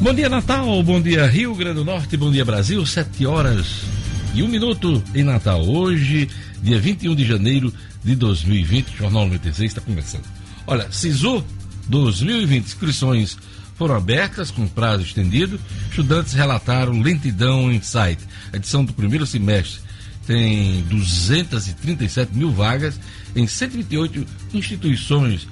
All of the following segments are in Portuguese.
Bom dia, Natal. Bom dia, Rio Grande do Norte. Bom dia, Brasil. Sete horas e um minuto em Natal. Hoje, dia 21 de janeiro de 2020. Jornal 96 está começando. Olha, SISU 2020. Inscrições foram abertas com prazo estendido. Estudantes relataram lentidão em site. A edição do primeiro semestre tem 237 mil vagas em 128 instituições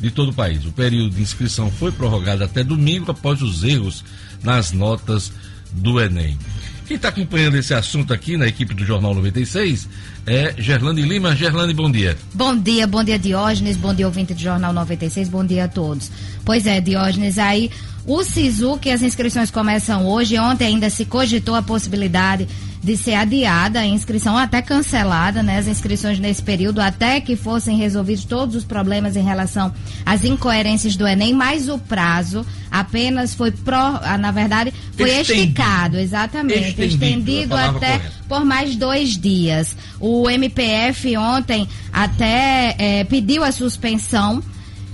de todo o país. O período de inscrição foi prorrogado até domingo após os erros nas notas do Enem. Quem está acompanhando esse assunto aqui na equipe do Jornal 96 é Gerlane Lima. Gerlane, bom dia. Bom dia, bom dia Diógenes, bom dia ouvinte do Jornal 96, bom dia a todos. Pois é, Diógenes, aí o SISU, que as inscrições começam hoje, ontem ainda se cogitou a possibilidade de ser adiada a inscrição, até cancelada, né? As inscrições nesse período, até que fossem resolvidos todos os problemas em relação às incoerências do Enem, mas o prazo apenas foi, pro, ah, na verdade, foi estendido. esticado, exatamente, estendido, estendido até correta. por mais dois dias. O MPF ontem até é, pediu a suspensão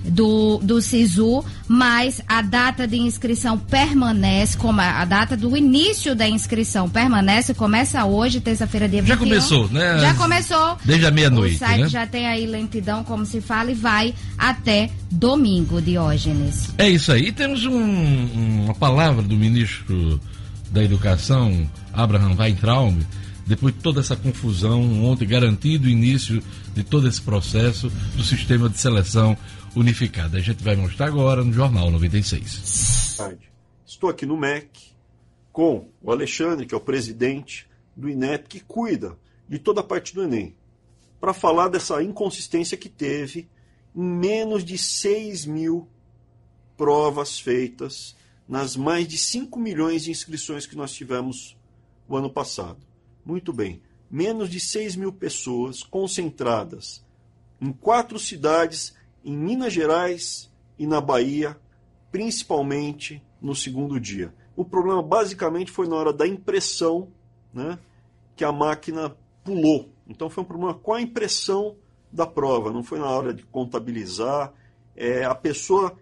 do, do SISU, mas a data de inscrição permanece, como a, a data do início da inscrição permanece, começa hoje, terça-feira, dia 21. Já começou, né? Já começou. Desde a meia-noite. O site né? já tem aí lentidão, como se fala, e vai até domingo, Diógenes. É isso aí. E temos um, uma palavra do ministro da Educação, Abraham Weintraub, depois de toda essa confusão, ontem garantido o início de todo esse processo do sistema de seleção unificada. A gente vai mostrar agora no Jornal 96. Estou aqui no MEC com o Alexandre, que é o presidente do INEP, que cuida de toda a parte do Enem, para falar dessa inconsistência que teve em menos de 6 mil provas feitas nas mais de 5 milhões de inscrições que nós tivemos o ano passado. Muito bem, menos de 6 mil pessoas concentradas em quatro cidades em Minas Gerais e na Bahia, principalmente no segundo dia. O problema basicamente foi na hora da impressão, né, que a máquina pulou. Então foi um problema com a impressão da prova, não foi na hora de contabilizar. É, a pessoa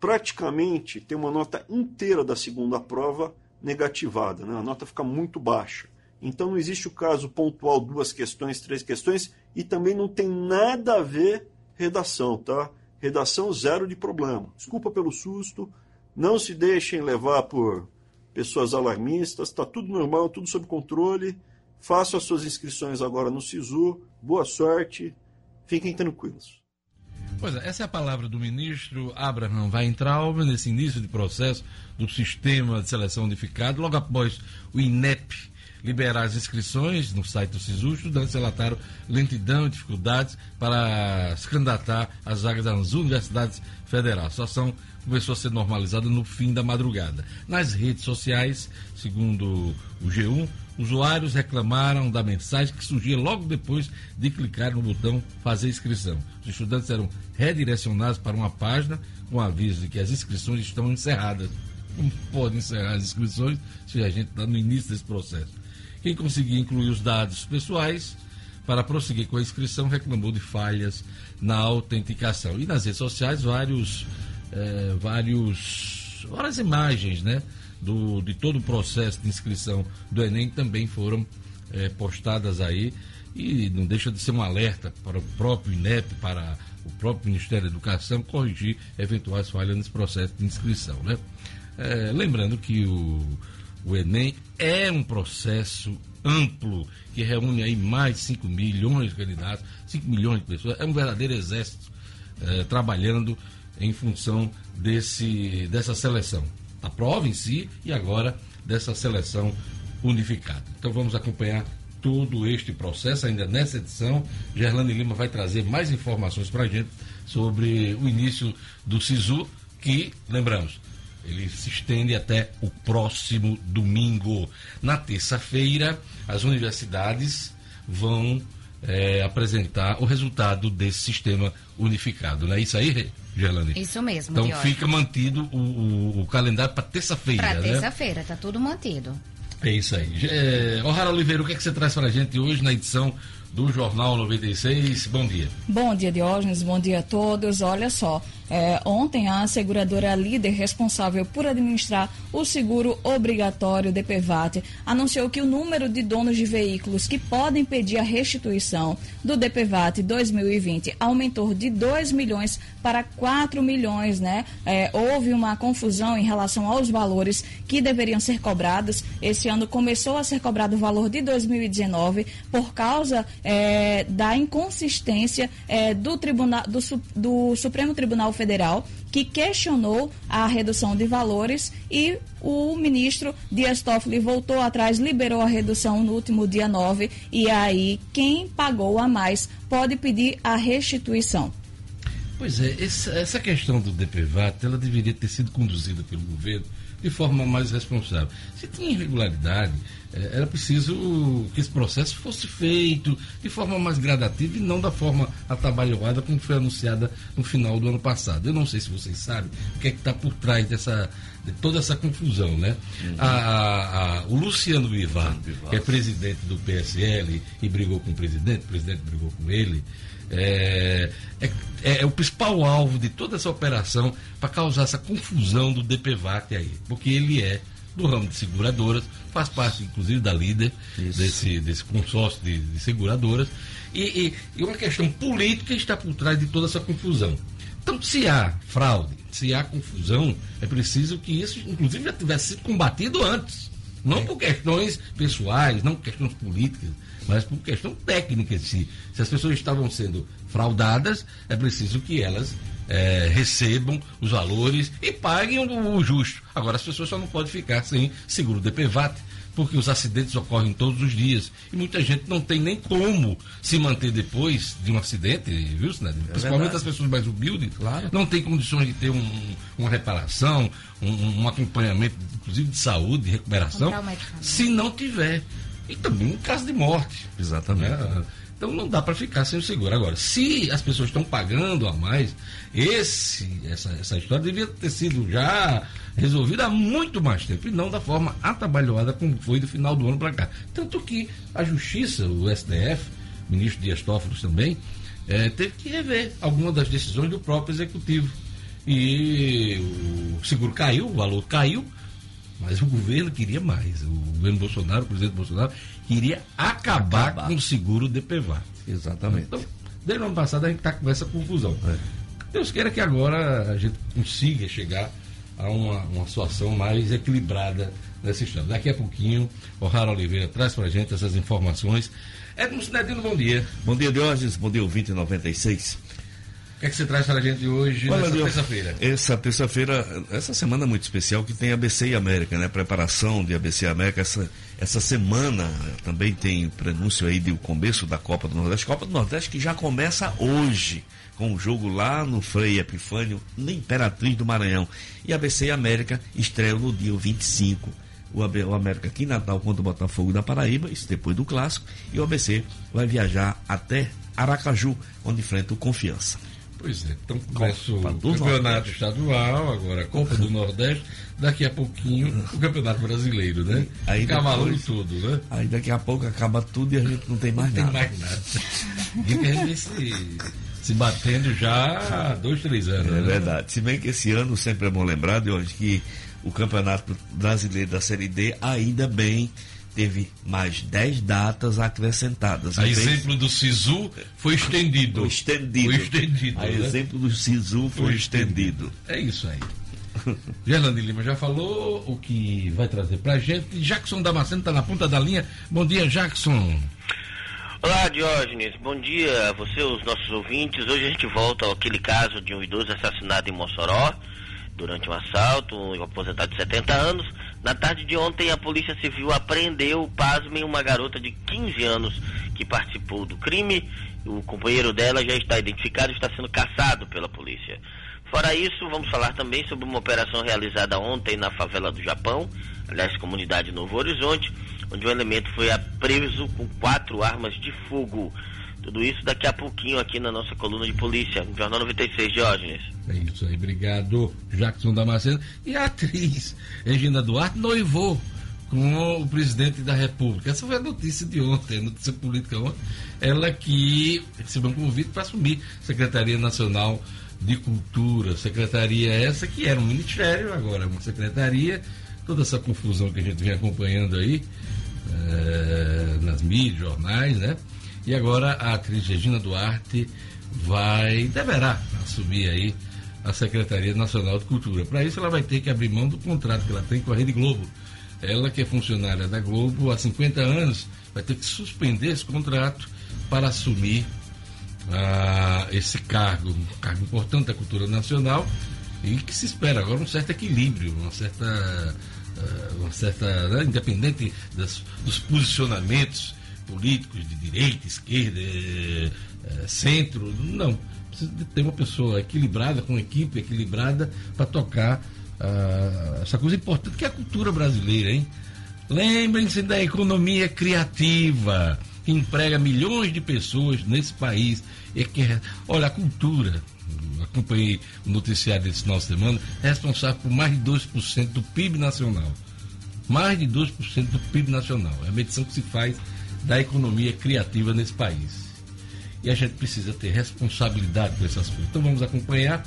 praticamente tem uma nota inteira da segunda prova negativada, né? a nota fica muito baixa. Então não existe o caso pontual, duas questões, três questões, e também não tem nada a ver redação, tá? Redação zero de problema. Desculpa pelo susto, não se deixem levar por pessoas alarmistas, está tudo normal, tudo sob controle. Façam as suas inscrições agora no SISU. Boa sorte, fiquem tranquilos. Pois é, essa é a palavra do ministro Abraham Weintraub nesse início de processo do sistema de seleção unificado, logo após o INEP liberar as inscrições no site do SISU, estudantes relataram lentidão e dificuldades para se candidatar às vagas das universidades federais. A situação começou a ser normalizada no fim da madrugada. Nas redes sociais, segundo o G1, usuários reclamaram da mensagem que surgia logo depois de clicar no botão fazer inscrição. Os estudantes eram redirecionados para uma página com aviso de que as inscrições estão encerradas. Como pode encerrar as inscrições se a gente está no início desse processo? Quem conseguia incluir os dados pessoais para prosseguir com a inscrição reclamou de falhas na autenticação. E nas redes sociais, vários, é, vários, várias imagens né, do, de todo o processo de inscrição do Enem também foram é, postadas aí. E não deixa de ser um alerta para o próprio INEP, para o próprio Ministério da Educação, corrigir eventuais falhas nesse processo de inscrição. Né? É, lembrando que o o Enem é um processo amplo que reúne aí mais de 5 milhões de candidatos, 5 milhões de pessoas. É um verdadeiro exército é, trabalhando em função desse, dessa seleção. A prova em si e agora dessa seleção unificada. Então vamos acompanhar todo este processo ainda nessa edição. Gerlane Lima vai trazer mais informações para a gente sobre o início do SISU, que, lembramos, ele se estende até o próximo domingo. Na terça-feira, as universidades vão é, apresentar o resultado desse sistema unificado. Não é isso aí, Gerlane? Isso mesmo. Então fica mantido o, o, o calendário para terça-feira. Para né? terça-feira, está tudo mantido. É isso aí. É, O'Hara Oliveira, o que, é que você traz para a gente hoje na edição do Jornal 96. Bom dia. Bom dia, Diógenes. Bom dia a todos. Olha só, é, ontem a seguradora líder responsável por administrar o seguro obrigatório DPVAT anunciou que o número de donos de veículos que podem pedir a restituição do DPVAT 2020 aumentou de 2 milhões para 4 milhões, né? É, houve uma confusão em relação aos valores que deveriam ser cobrados. Esse ano começou a ser cobrado o valor de 2019 por causa é, da inconsistência é, do, tribunal, do, do Supremo Tribunal Federal, que questionou a redução de valores e o ministro Dias Toffoli voltou atrás, liberou a redução no último dia 9 e aí quem pagou a mais pode pedir a restituição. Pois é, essa, questão do DPVAT, ela deveria ter sido conduzida pelo governo de forma mais responsável. Se tinha irregularidade, é, era preciso que esse processo fosse feito de forma mais gradativa e não da forma atabalhoada como foi anunciada no final do ano passado. Eu não sei se vocês sabem o que é que está por trás dessa, de toda essa confusão, né? Uhum. A, a, a, o Luciano Bivar, que é presidente do PSL e brigou com o presidente, o presidente brigou com ele, é, é, é, o principal alvo de toda essa operação para causar essa confusão do DPVAT aí, porque ele é do ramo de seguradoras, faz parte inclusive da líder desse, desse consórcio de, de seguradoras, e, e, e, uma questão política está por trás de toda essa confusão. Então, se há fraude, se há confusão, é preciso que isso, inclusive, já tivesse sido combatido antes. Não é. por questões pessoais, não por questões políticas, mas por questão técnica si. Se as pessoas estavam sendo fraudadas, é preciso que elas é, recebam os valores e paguem o, o, justo. Agora, as pessoas só não podem ficar sem seguro DPVAT, porque os acidentes ocorrem todos os dias e muita gente não tem nem como se manter depois de um acidente, viu, Sinadinho? É Principalmente as pessoas mais humildes, claro. não tem condições de ter um, uma reparação, um, um, acompanhamento, inclusive de saúde, de recuperação, se não tiver. E também em caso de morte. Exatamente. Né? Então não dá para ficar sem o seguro. Agora, se as pessoas estão pagando a mais, esse, essa, essa história devia ter sido já resolvida há muito mais tempo e não da forma atabalhoada como foi do final do ano para cá. Tanto que a Justiça, o STF, o ministro Dias Toffoli também, é, teve que rever algumas das decisões do próprio executivo. E o seguro caiu, o valor caiu, mas o governo queria mais. O governo Bolsonaro, o presidente Bolsonaro, queria acabar, acabar. com o seguro DPVAT. Exatamente. Então, desde o ano passado a gente está com essa confusão. É. Deus queira que agora a gente consiga chegar a uma, uma situação mais equilibrada nessa história. Daqui a pouquinho, o Rara Oliveira traz para a gente essas informações. Edmo Sinedino, bom dia. Bom dia, Diógenes. Bom dia, ouvinte 96 que é que você traz para a gente hoje, Olha, nessa terça-feira? Essa terça-feira, essa semana muito especial que tem ABC e América, né? Preparação de ABC e América. Essa, essa semana também tem prenúncio aí do começo da Copa do Nordeste. Copa do Nordeste que já começa hoje com o jogo lá no Frei Epifânio, na Imperatriz do Maranhão. E ABC e América estreiam no dia 25. O, o América aqui em Natal contra o Botafogo da Paraíba, isso depois do clássico. E o ABC vai viajar até Aracaju, onde enfrenta o Confiança. Pois é, então começa o campeonato estadual, agora a Copa do Nordeste, daqui a pouquinho o Campeonato Brasileiro, né? Aí Cavalão e tudo, né? Aí daqui a pouco acaba tudo e a gente não tem mais não nada. Tem mais nada. e a gente se, se batendo já há dois, três anos. É né? verdade. Se bem que esse ano sempre é bom lembrar de hoje que o Campeonato Brasileiro da Série D ainda bem teve mais 10 datas acrescentadas. A exemplo do SISU foi estendido. Foi estendido. Foi estendido. A né? exemplo do SISU foi, foi estendido. estendido. É isso aí. Gerlande Lima já falou o que vai trazer pra gente. Jackson Damasceno está na ponta da linha. Bom dia, Jackson. Olá, Diógenes. Bom dia a você, os nossos ouvintes. Hoje a gente volta àquele caso de um idoso assassinado em Mossoró durante um assalto, um aposentado de 70 anos. Na tarde de ontem, a Polícia Civil apreendeu, pasmem, uma garota de 15 anos que participou do crime. O companheiro dela já está identificado e está sendo caçado pela polícia. Fora isso, vamos falar também sobre uma operação realizada ontem na favela do Japão, aliás, comunidade Novo Horizonte, onde um elemento foi preso com quatro armas de fogo. Tudo isso daqui a pouquinho aqui na nossa coluna de polícia, Jornal 96, Diógenes. É isso aí, obrigado, Jackson Damasceno. E a atriz Regina Duarte noivou com o presidente da República. Essa foi a notícia de ontem, a notícia política ontem. Ela que recebeu um convite para assumir Secretaria Nacional de Cultura. Secretaria essa que era um ministério, agora é uma secretaria. Toda essa confusão que a gente vem acompanhando aí é, nas mídias, jornais, né? E agora a atriz Regina Duarte vai, deverá assumir aí a Secretaria Nacional de Cultura. Para isso ela vai ter que abrir mão do contrato que ela tem com a Rede Globo. Ela que é funcionária da Globo há 50 anos, vai ter que suspender esse contrato para assumir ah, esse cargo, um cargo importante da cultura nacional e que se espera agora um certo equilíbrio, uma certa, ah, uma certa né, independente das, dos posicionamentos políticos de direita, esquerda, eh, centro, não. Precisa ter uma pessoa equilibrada, com uma equipe equilibrada para tocar ah, essa coisa importante que é a cultura brasileira, hein? Lembrem-se da economia criativa que emprega milhões de pessoas nesse país. E que, olha, a cultura, acompanhei o noticiário desse final de semana, é responsável por mais de 2% do PIB nacional. Mais de 2% do PIB nacional. É a medição que se faz da economia criativa nesse país. E a gente precisa ter responsabilidade com essas coisas. Então vamos acompanhar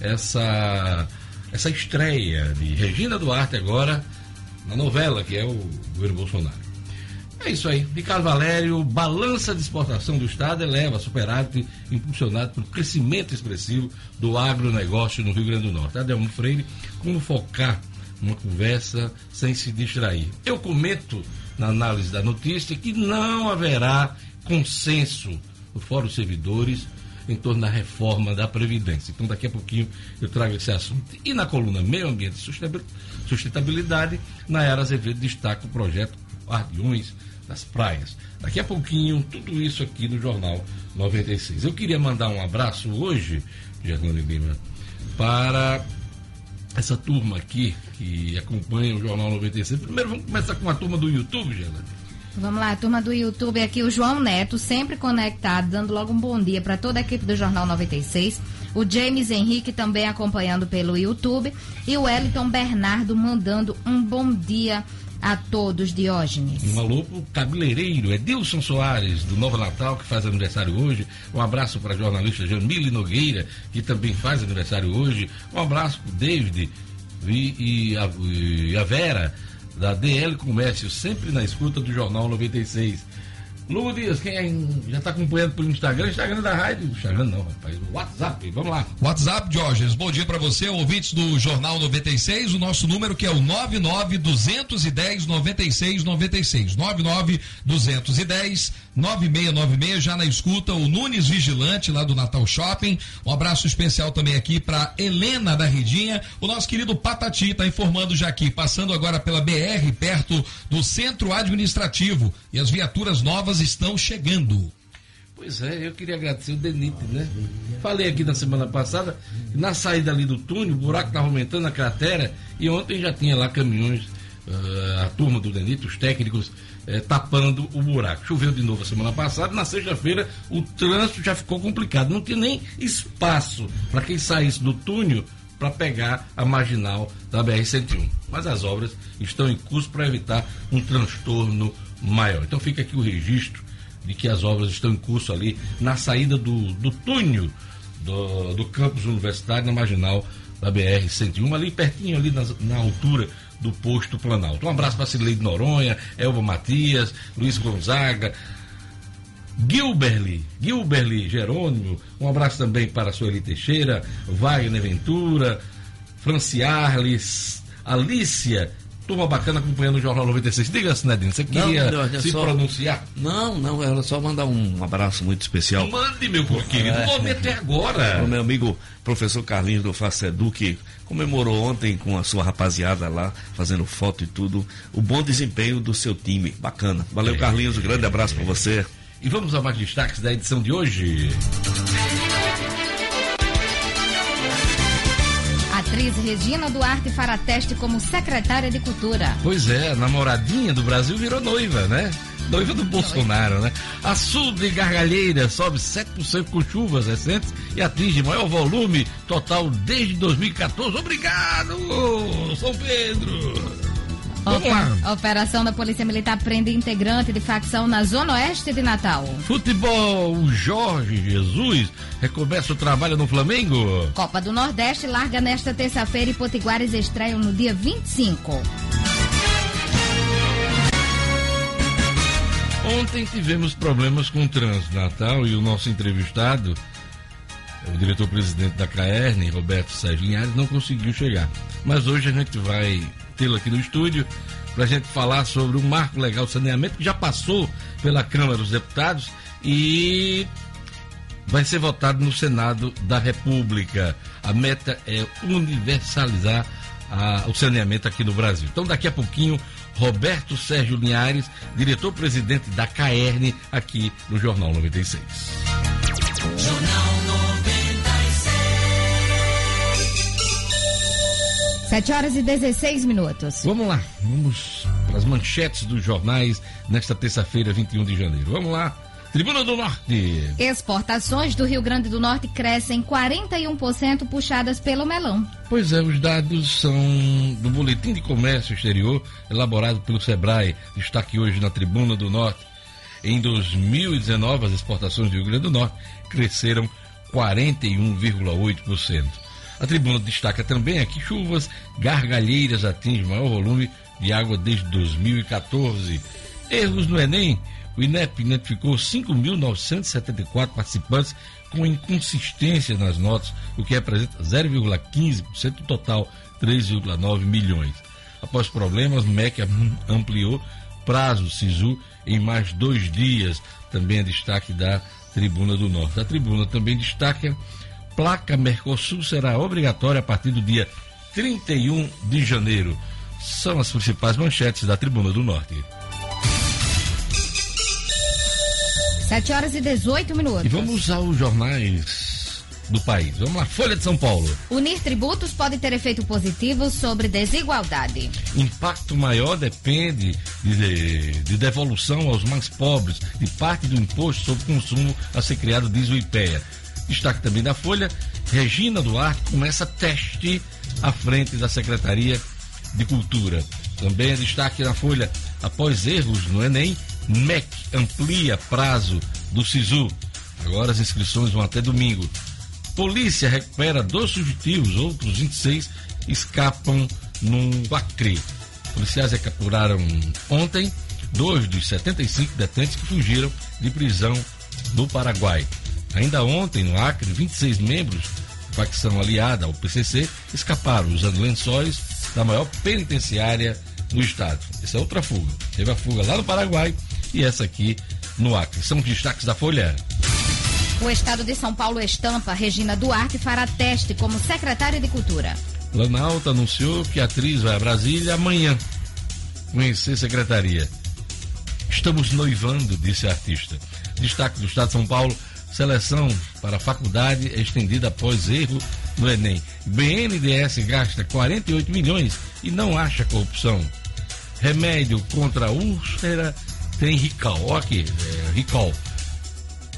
essa, essa estreia de Regina Duarte agora na novela que é o governo Bolsonaro. É isso aí. Ricardo Valério, balança de exportação do Estado eleva superávit impulsionado pelo crescimento expressivo do agronegócio no Rio Grande do Norte. Adelmo Freire, como focar uma conversa sem se distrair. Eu comento na análise da notícia que não haverá consenso no Fórum de Servidores em torno da reforma da Previdência. Então, daqui a pouquinho eu trago esse assunto. E na coluna Meio Ambiente e Sustentabilidade, Nayara Azevedo destaca o projeto Guardiões das praias. Daqui a pouquinho, tudo isso aqui no Jornal 96. Eu queria mandar um abraço hoje, Gerlane Lima, para essa turma aqui que acompanha o Jornal 96. Primeiro vamos começar com a turma do YouTube, Gerlane. Vamos lá, turma do YouTube aqui, o João Neto, sempre conectado, dando logo um bom dia para toda a equipe do Jornal 96. O James Henrique também acompanhando pelo YouTube. E o Wellington Bernardo mandando um bom dia a todos, Diógenes. Um alô pro cabeleireiro, Edilson Soares, do Novo Natal, que faz aniversário hoje. Um abraço para a jornalista Jamile Nogueira, que também faz aniversário hoje. Um abraço pro David e, e, a, e a Vera, da DL Comércio, sempre na escuta do Jornal 96. Lugo Dias, quem é, já está acompanhando pelo Instagram, Instagram da rádio. Instagram não, rapaz. WhatsApp, vamos lá. WhatsApp, Diógenes, bom dia para você, ouvintes do Jornal 96. O nosso número que é o 99210 9696. 99210 9696, já na escuta, o Nunes Vigilante, lá do Natal Shopping. Um abraço especial também aqui para Helena da Redinha. O nosso querido Patati está informando já aqui, passando agora pela BR, perto do centro administrativo. E as viaturas novas estão chegando. Pois é, eu queria agradecer o Denite, né? Falei aqui na semana passada, na saída ali do túnel, o buraco estava aumentando a cratera e ontem já tinha lá caminhões, uh, a turma do Denite, os técnicos é, tapando o buraco. Choveu de novo a semana passada, na sexta-feira o trânsito já ficou complicado. Não tinha nem espaço para quem saísse do túnel para pegar a marginal da BR-101. Mas as obras estão em curso para evitar um transtorno maior. Então fica aqui o registro de que as obras estão em curso ali na saída do, do túnel do, do campus universitário, na marginal da BR-101, ali pertinho, ali na, na altura do posto Planalto. Um abraço para Cileide Noronha, Elva Matias, Luiz Gonzaga, Gilberly, Gilberly Jerônimo, um abraço também para a Sueli Teixeira, Wagner Ventura, Franciarles, Alícia, turma bacana acompanhando o Jornal 96. Diga, Sinedino, você queria não, não, se só... pronunciar? Não, não, era só mandar um abraço muito especial. Mande, meu querido, é, momento é agora. O meu amigo professor Carlinhos do Facedu, que comemorou ontem com a sua rapaziada lá, fazendo foto e tudo, o bom desempenho do seu time. Bacana. Valeu, é, Carlinhos, um grande abraço é. para você. E vamos a mais destaques da edição de hoje. Regina Duarte fará teste como secretária de Cultura. Pois é, namoradinha do Brasil virou noiva, né? Noiva do Bolsonaro, né? A Sul de Gargalheira sobe 7% com chuvas recentes e atinge maior volume total desde 2014. Obrigado, São Pedro! A operação da Polícia Militar prende integrante de facção na Zona Oeste de Natal. Futebol, o Jorge Jesus recomeça o trabalho no Flamengo. Copa do Nordeste larga nesta terça-feira e Potiguares estreiam no dia 25. Ontem tivemos problemas com o trânsito Natal e o nosso entrevistado, o diretor-presidente da CAERN, Roberto Sérgio Linhares, não conseguiu chegar. Mas hoje a gente vai tê-lo aqui no estúdio para a gente falar sobre o marco legal de saneamento que já passou pela Câmara dos Deputados e vai ser votado no Senado da República. A meta é universalizar a, o saneamento aqui no Brasil. Então, daqui a pouquinho, Roberto Sérgio Linhares, diretor-presidente da CAERN, aqui no Jornal 96. 7 horas e 16 minutos. Vamos lá, vamos as manchetes dos jornais nesta terça-feira, 21 de janeiro. Vamos lá. Tribuna do Norte. Exportações do Rio Grande do Norte crescem 41% puxadas pelo melão. Pois é, os dados são do Boletim de Comércio Exterior, elaborado pelo Sebrae. Destaque hoje na Tribuna do Norte. Em 2019, as exportações do Rio Grande do Norte cresceram 41,8%. A tribuna destaca também aqui chuvas gargalheiras atingem maior volume de água desde 2014. Erros no Enem. O INEP identificou 5.974 participantes com inconsistência nas notas, o que representa 0,15% do total, 3,9 milhões. Após problemas, o MEC ampliou prazo SISU em mais dois dias. Também é destaque da Tribuna do Norte. A tribuna também destaca placa Mercosul será obrigatória a partir do dia 31 de janeiro. São as principais manchetes da Tribuna do Norte. 7 horas e 18 minutos. E vamos aos jornais do país. Vamos lá, Folha de São Paulo. Unir tributos pode ter efeito positivo sobre desigualdade. Impacto maior depende de, de devolução aos mais pobres de parte do imposto sobre consumo a ser criado, diz o IPEA. Destaque também da Folha, Regina Duarte começa teste à frente da Secretaria de Cultura. Também é destaque na Folha, após erros no Enem, MEC amplia prazo do SISU. Agora as inscrições vão até domingo. Polícia recupera dois fugitivos, outros 26 escapam no Acre. Policiais recapturaram ontem dois dos 75 detentos que fugiram de prisão do Paraguai. Ainda ontem, no Acre, 26 membros da facção aliada ao PCC escaparam usando lençóis da maior penitenciária do estado. Essa é outra fuga. Teve a fuga lá no Paraguai e essa aqui no Acre. São os destaques da Folha. O estado de São Paulo estampa Regina Duarte fará teste como secretária de Cultura. Planalto anunciou que a atriz vai a Brasília amanhã conhecer secretaria. Estamos noivando, disse a artista. Destaque do estado de São Paulo Seleção para a faculdade é estendida após erro no Enem. BNDES gasta 48 milhões e não acha corrupção. Remédio contra úlcera tem Rical. Aqui, é, Rical.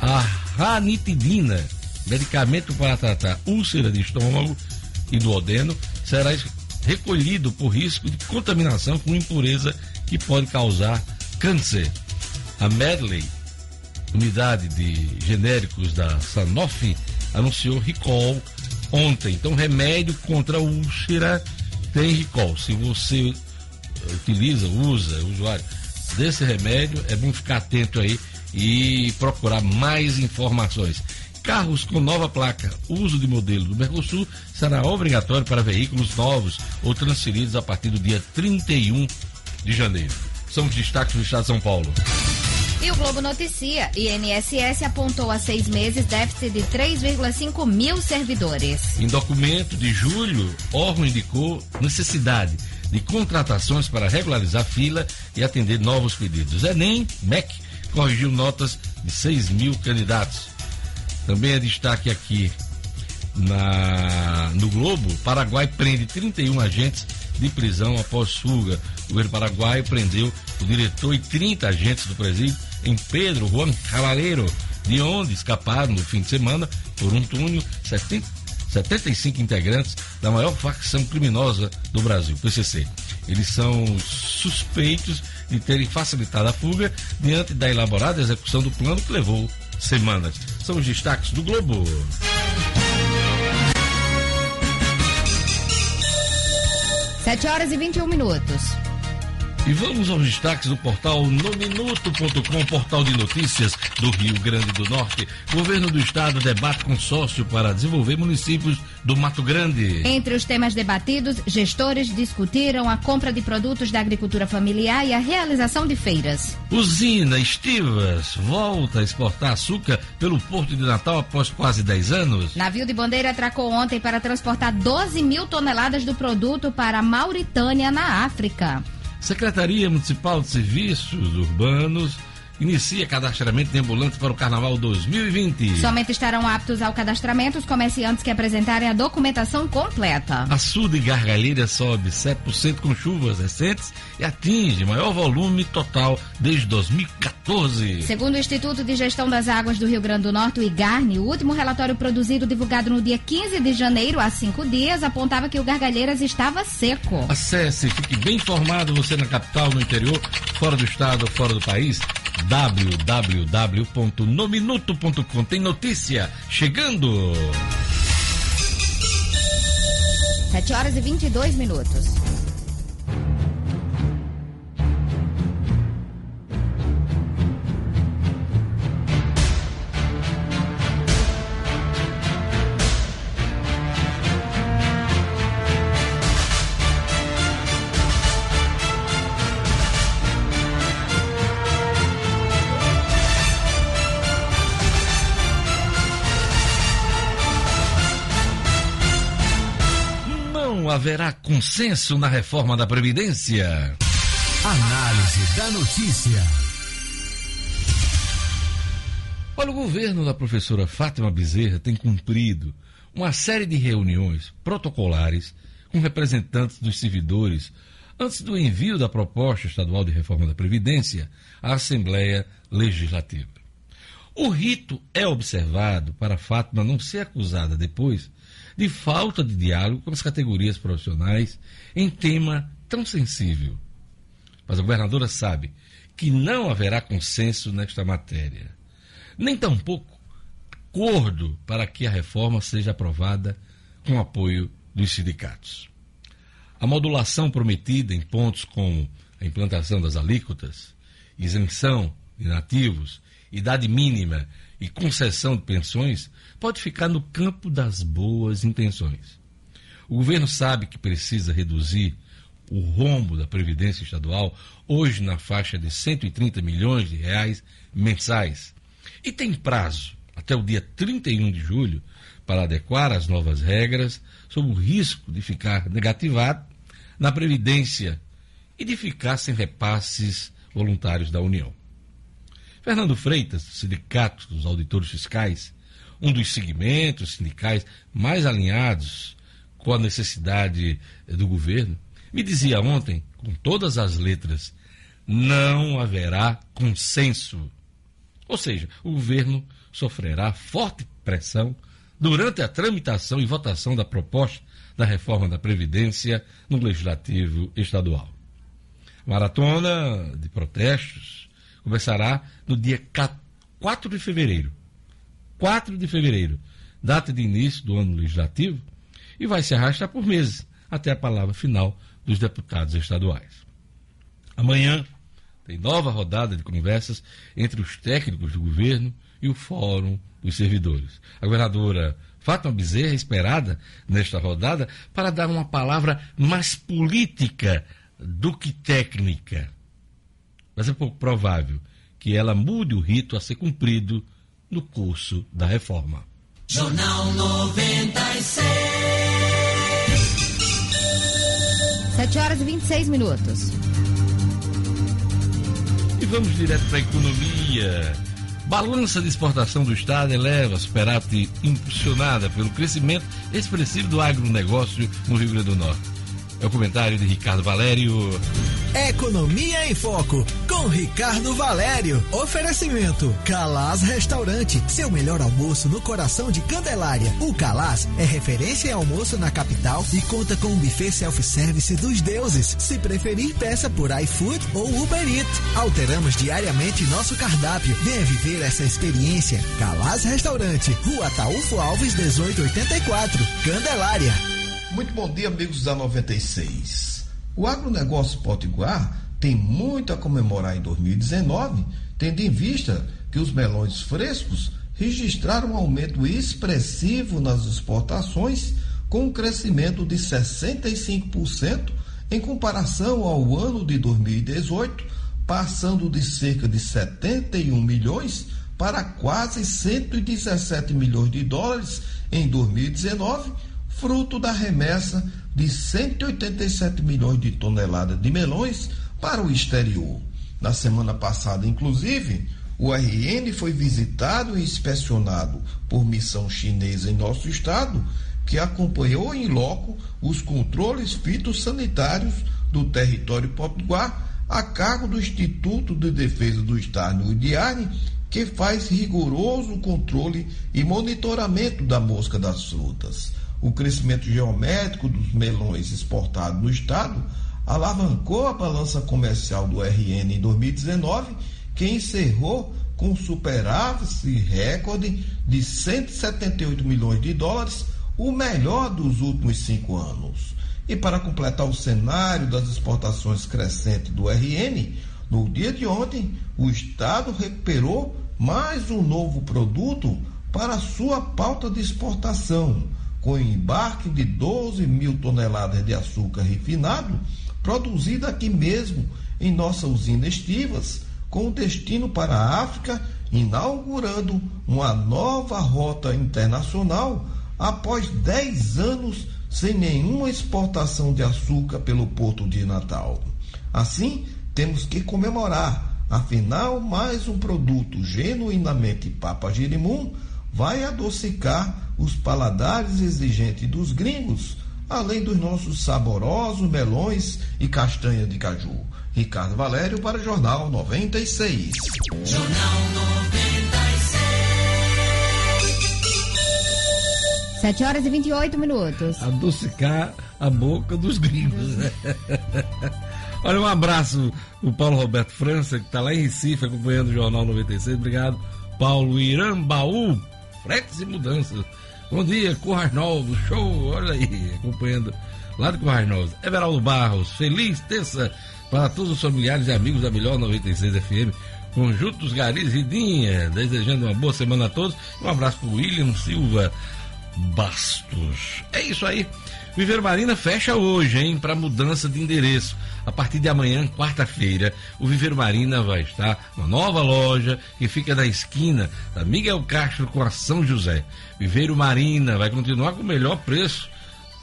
A ranitidina, medicamento para tratar úlcera de estômago e do odeno, será recolhido por risco de contaminação com impureza que pode causar câncer. A Medley unidade de genéricos da Sanofi anunciou recall ontem. Então, remédio contra úlcera tem recall. Se você utiliza, usa, é usuário desse remédio, é bom ficar atento aí e procurar mais informações. Carros com nova placa, uso de modelo do Mercosul será obrigatório para veículos novos ou transferidos a partir do dia 31 de janeiro. São os destaques do Estado de São Paulo. E o Globo noticia: INSS apontou há seis meses déficit de 3,5 mil servidores. Em documento de julho, órgão indicou necessidade de contratações para regularizar fila e atender novos pedidos. Enem, MEC, corrigiu notas de 6 mil candidatos. Também é destaque aqui na, no Globo: Paraguai prende 31 agentes de prisão após fuga. O governo paraguaio prendeu o diretor e 30 agentes do presídio em Pedro Juan Cavaleiro, de onde escaparam no fim de semana por um túnel 70, 75 integrantes da maior facção criminosa do Brasil, PCC. Eles são suspeitos de terem facilitado a fuga diante da elaborada execução do plano que levou semanas. São os destaques do Globo. Sete horas e 21 minutos. E vamos aos destaques do portal nominuto.com, portal de notícias do Rio Grande do Norte. Governo do Estado debate consórcio para desenvolver municípios do Mato Grande. Entre os temas debatidos, gestores discutiram a compra de produtos da agricultura familiar e a realização de feiras. Usina Estivas volta a exportar açúcar pelo Porto de Natal após quase 10 anos. Navio de bandeira atracou ontem para transportar 12 mil toneladas do produto para a Mauritânia, na África. Secretaria Municipal de Serviços Urbanos inicia cadastramento de ambulantes para o Carnaval 2020. Somente estarão aptos ao cadastramento os comerciantes que apresentarem a documentação completa. Açude e gargalheira sobe 7% com chuvas recentes e atinge maior volume total desde 2014. Segundo o Instituto de Gestão das Águas do Rio Grande do Norte, o IGARNE, o último relatório produzido divulgado no dia 15 de janeiro, há cinco dias, apontava que o Gargalheiras estava seco. Acesse, fique bem informado, você na capital, no interior, fora do estado fora do país www.nominuto.com. Tem notícia chegando. 7 horas e 22 minutos. Haverá consenso na reforma da Previdência. Análise da notícia. Olha, o governo da professora Fátima Bezerra tem cumprido uma série de reuniões protocolares com representantes dos servidores antes do envio da proposta estadual de reforma da Previdência à Assembleia Legislativa. O rito é observado para Fátima não ser acusada depois de falta de diálogo com as categorias profissionais em tema tão sensível. Mas a governadora sabe que não haverá consenso nesta matéria, nem tampouco acordo para que a reforma seja aprovada com apoio dos sindicatos. A modulação prometida em pontos como a implantação das alíquotas, isenção de nativos, idade mínima e concessão de pensões pode ficar no campo das boas intenções. O governo sabe que precisa reduzir o rombo da Previdência Estadual, hoje na faixa de 130 milhões de reais mensais, e tem prazo até o dia 31 de julho para adequar as novas regras sob o risco de ficar negativado na Previdência e de ficar sem repasses voluntários da União. Fernando Freitas, do Sindicato dos Auditores Fiscais, um dos segmentos sindicais mais alinhados com a necessidade do governo, me dizia ontem, com todas as letras, não haverá consenso. Ou seja, o governo sofrerá forte pressão durante a tramitação e votação da proposta da reforma da Previdência no Legislativo Estadual. Maratona de protestos começará no dia 4 de fevereiro. 4 de fevereiro, data de início do ano legislativo, e vai se arrastar por meses até a palavra final dos deputados estaduais. Amanhã tem nova rodada de conversas entre os técnicos do governo e o Fórum dos Servidores. A governadora Fátima Bezerra é esperada nesta rodada para dar uma palavra mais política do que técnica. Mas é pouco provável que ela mude o rito a ser cumprido no curso da reforma. Jornal 96. 7 horas e 26 minutos. E vamos direto para a economia. Balança de exportação do Estado eleva a superávit impulsionada pelo crescimento expressivo do agronegócio no Rio Grande do Norte. É o comentário de Ricardo Valério. Economia em Foco, com Ricardo Valério. Oferecimento: Calaz Restaurante, seu melhor almoço no coração de Candelária. O Calaz é referência em almoço na capital e conta com um buffet self-service dos deuses. Se preferir, peça por iFood ou Uber Eats. Alteramos diariamente nosso cardápio. Venha viver essa experiência. Calaz Restaurante, Rua Taúfo Alves, 1884, Candelária. Muito bom dia, amigos da 96. O agronegócio potiguar tem muito a comemorar em 2019, tendo em vista que os melões frescos registraram um aumento expressivo nas exportações, com um crescimento de 65% em comparação ao ano de 2018, passando de cerca de 71 milhões para quase 117 milhões de dólares em 2019, fruto da remessa de 187 milhões de toneladas de melões para o exterior. Na semana passada, inclusive, o RN foi visitado e inspecionado por missão chinesa em nosso estado, que acompanhou em loco os controles fitossanitários do território potiguar a cargo do Instituto de Defesa do Estado, o que faz rigoroso controle e monitoramento da mosca das frutas o crescimento geométrico dos melões exportados no estado alavancou a balança comercial do RN em 2019, que encerrou com superávit recorde de 178 milhões de dólares, o melhor dos últimos cinco anos. E para completar o cenário das exportações crescentes do RN, no dia de ontem, o Estado recuperou mais um novo produto para sua pauta de exportação com embarque de 12 mil toneladas de açúcar refinado, produzido aqui mesmo em nossa usina Estivas, com destino para a África, inaugurando uma nova rota internacional após 10 anos sem nenhuma exportação de açúcar pelo Porto de Natal. Assim, temos que comemorar, afinal, mais um produto genuinamente Papa Jerimum vai adocicar os paladares exigentes dos gringos, além dos nossos saborosos melões e castanha de caju. Ricardo Valério para o Jornal 96. Jornal 96. 7 horas e 28 minutos. Adocicar a boca dos gringos. Né? Olha, um abraço o Paulo Roberto França, que está lá em Recife acompanhando o Jornal 96. Obrigado, Paulo Irambaú. Fretes e mudanças. Bom dia, Currais Novos, show, olha aí, acompanhando lá de Currais Novos. Everaldo Barros, feliz terça para todos os familiares e amigos da Melhor 96 FM. Conjuntos Garis e Dinha, desejando uma boa semana a todos. Um abraço para William Silva Bastos. É isso aí. Viver Marina fecha hoje, hein, para mudança de endereço. A partir de amanhã, quarta-feira, o Viver Marina vai estar uma nova loja que fica na esquina da Miguel Castro com a São José. Viveiro Marina vai continuar com o melhor preço,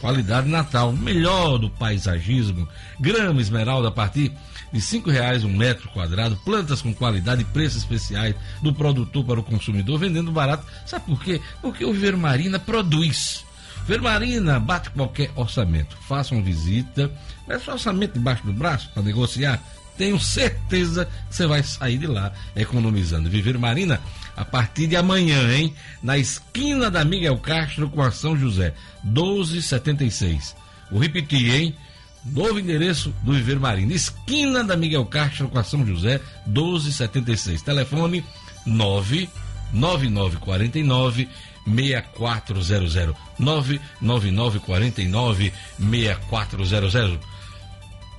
qualidade Natal, melhor do paisagismo, grama esmeralda a partir de cinco reais um metro quadrado, plantas com qualidade e preços especiais do produtor para o consumidor, vendendo barato. Sabe por quê? Porque o Viver Marina produz Vermarina bate qualquer orçamento. Faça uma visita, leve orçamento debaixo do braço para negociar. Tenho certeza que você vai sair de lá economizando. Viver Marina, a partir de amanhã, hein? Na esquina da Miguel Castro com a São José, 1276. Vou repetir, hein? Novo endereço do Viver Marina, esquina da Miguel Castro com a São José, 1276. Telefone 99949 6400 99949 6400.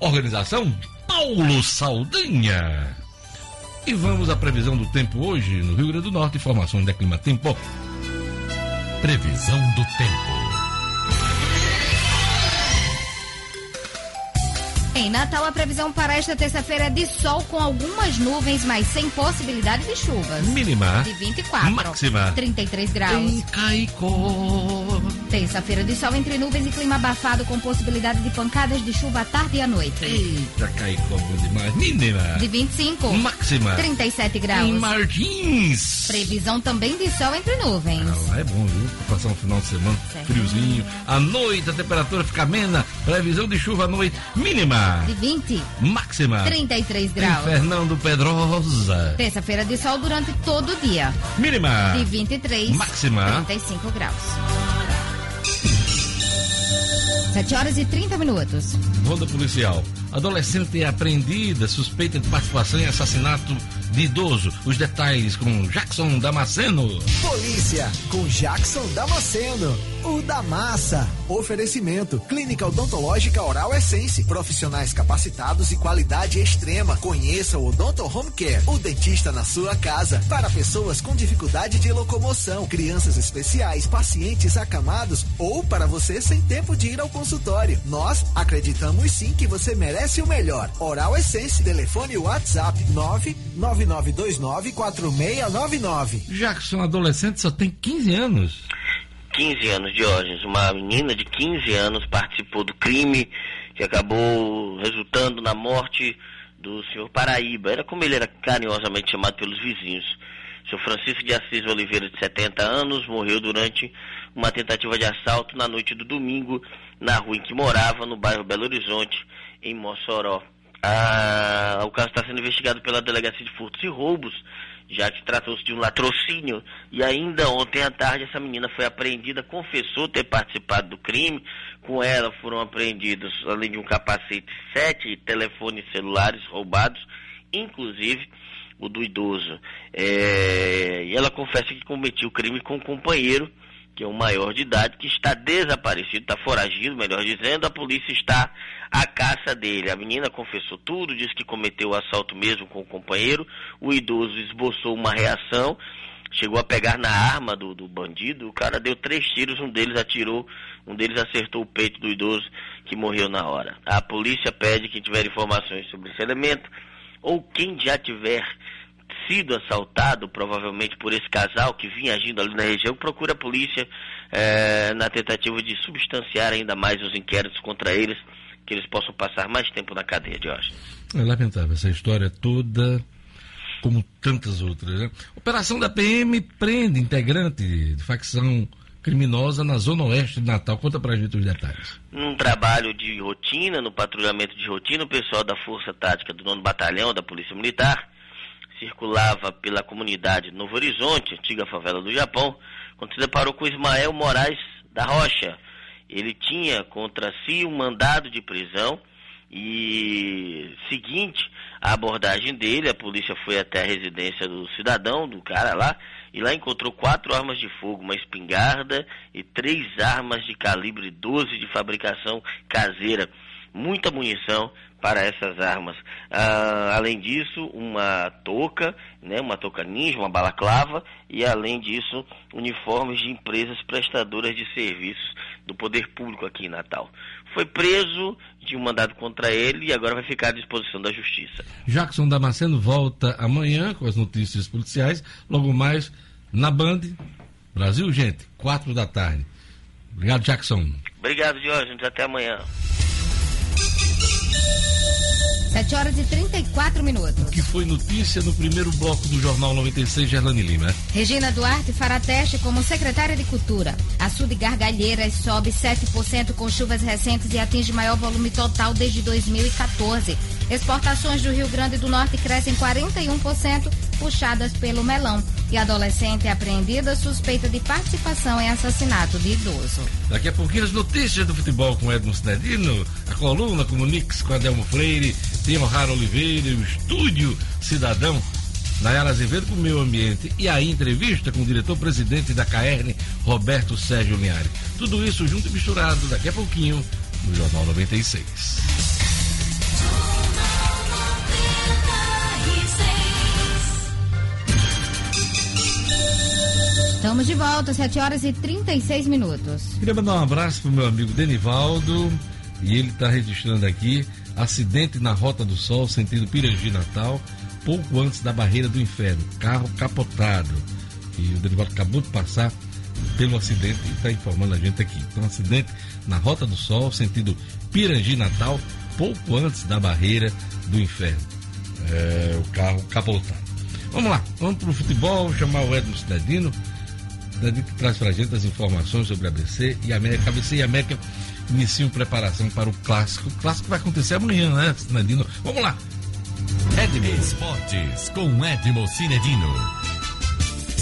Organização Paulo Saldanha. E vamos à previsão do tempo hoje no Rio Grande do Norte. Informações da Clima Tempo. Previsão do tempo. Em Natal, a previsão para esta terça-feira é de sol com algumas nuvens, mas sem possibilidade de chuvas. Mínima. De 24. Máxima. 33 graus. Em Caicó. Terça-feira de sol entre nuvens e clima abafado com possibilidade de pancadas de chuva à tarde e à noite. Eita, Caicó, bom demais. Mínima. De 25. Máxima. 37 graus. Em Martins. Previsão também de sol entre nuvens. Ah, lá é bom, viu? Passar um final de semana Certo. friozinho. À noite a temperatura fica amena. Previsão de chuva à noite. Mínima. De 20. Máxima. 33 Em graus. Fernando Pedrosa. Terça-feira de sol durante todo o dia. Mínima. De 23. Máxima. 35 graus. 7 horas e 30 minutos. Ronda policial. Adolescente é apreendida, suspeita de participação em assassinato de idoso. Os detalhes com Jackson Damasceno. Polícia com Jackson Damasceno. O da massa. Oferecimento. Clínica Odontológica Oral Essence. Profissionais capacitados e qualidade extrema. Conheça o Odonto Home Care. O dentista na sua casa. Para pessoas com dificuldade de locomoção, crianças especiais, pacientes acamados ou para você sem tempo de ir ao consultório. Nós acreditamos sim que você merece o melhor. Oral Essence. Telefone WhatsApp 999294699. Jackson, adolescente, só tem 15 anos. 15 anos, Diógenes. Uma menina de 15 anos participou do crime que acabou resultando na morte do senhor Paraíba. Era como ele era carinhosamente chamado pelos vizinhos. O senhor Francisco de Assis Oliveira, de 70 anos, morreu durante uma tentativa de assalto na noite do domingo na rua em que morava, no bairro Belo Horizonte, em Mossoró. Ah, o caso está sendo investigado pela Delegacia de Furtos e Roubos, já que tratou-se de um latrocínio. E ainda ontem à tarde essa menina foi apreendida, confessou ter participado do crime. Com ela foram apreendidos, além de um capacete, sete telefones celulares roubados, inclusive o do idoso. É, E ela confessa que cometeu o crime com um companheiro, que é um maior de idade, que está desaparecido, está foragido, melhor dizendo, a polícia está à caça dele. A menina confessou tudo, disse que cometeu o assalto mesmo com o companheiro, o idoso esboçou uma reação, chegou a pegar na arma do, do bandido, o cara deu três tiros, um deles atirou, um deles acertou o peito do idoso, que morreu na hora. A polícia pede que tiver informações sobre esse elemento, ou quem já tiver sido assaltado, provavelmente por esse casal que vinha agindo ali na região, procura a polícia eh, na tentativa de substanciar ainda mais os inquéritos contra eles, que eles possam passar mais tempo na cadeia de hoje. É lamentável essa história toda, como tantas outras. Né? Operação da PM prende integrante de facção criminosa na zona oeste de Natal. Conta pra gente os detalhes. Num trabalho de rotina, no patrulhamento de rotina, o pessoal da Força Tática do Nono Batalhão da Polícia Militar circulava pela comunidade Novo Horizonte, antiga favela do Japão, quando se deparou com Ismael Moraes da Rocha. Ele tinha contra si um mandado de prisão e seguinte a abordagem dele, a polícia foi até a residência do cidadão, do cara lá, e lá encontrou quatro armas de fogo, uma espingarda e três armas de calibre 12 de fabricação caseira. Muita munição para essas armas. Ah, além disso, uma touca, né, uma touca ninja, uma balaclava, e além disso, uniformes de empresas prestadoras de serviços do poder público aqui em Natal. Foi preso de um mandado contra ele e agora vai ficar à disposição da justiça. Jackson Damasceno volta amanhã com as notícias policiais, logo mais na Band. Brasil, gente, quatro da tarde. Obrigado, Jackson. Obrigado, Diógenes. Até amanhã. 7 horas e 34 minutos. Que foi notícia no primeiro bloco do Jornal 96, Gerlane Lima. Regina Duarte fará teste como secretária de Cultura. Açude Gargalheiras sobe 7% com chuvas recentes e atinge maior volume total desde 2014. Exportações do Rio Grande do Norte crescem 41%, puxadas pelo melão. E adolescente apreendida suspeita de participação em assassinato de idoso. Daqui a pouquinho as notícias do futebol com Edmo Cinedino, a coluna Comunix com Adelmo Freire, tem O'Hara Oliveira, o estúdio Cidadão, Nayara Azevedo com o Meio Ambiente e a entrevista com o diretor-presidente da CAERN, Roberto Sérgio Linhares. Tudo isso junto e misturado daqui a pouquinho no Jornal 96. Estamos de volta, 7 horas e 36 minutos. Queria mandar um abraço pro meu amigo Denivaldo, E ele está registrando aqui acidente na Rota do Sol, sentido Pirangi Natal, pouco antes da barreira do inferno. Carro capotado. E o Derivaldo acabou de passar pelo acidente e está informando a gente aqui. Então, acidente na Rota do Sol, sentido Pirangi Natal, pouco antes da barreira do inferno. É, o carro capotado. Vamos lá, vamos para o futebol, chamar o Edmo Cidadino. Cidadino que traz para a gente as informações sobre a ABC e a América. ABC e a América iniciam preparação para o clássico. O clássico vai acontecer amanhã, né, Cidadino? Vamos lá. Edmo Esportes com Edmo Cinedino.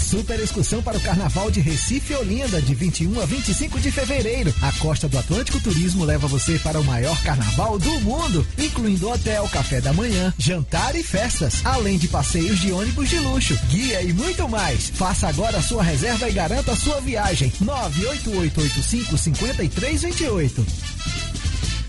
Super excursão para o Carnaval de Recife Olinda, de 21 a 25 de fevereiro. A Costa do Atlântico Turismo leva você para o maior carnaval do mundo, incluindo hotel, café da manhã, jantar e festas, além de passeios de ônibus de luxo, guia e muito mais. Faça agora a sua reserva e garanta a sua viagem. 98885 5328.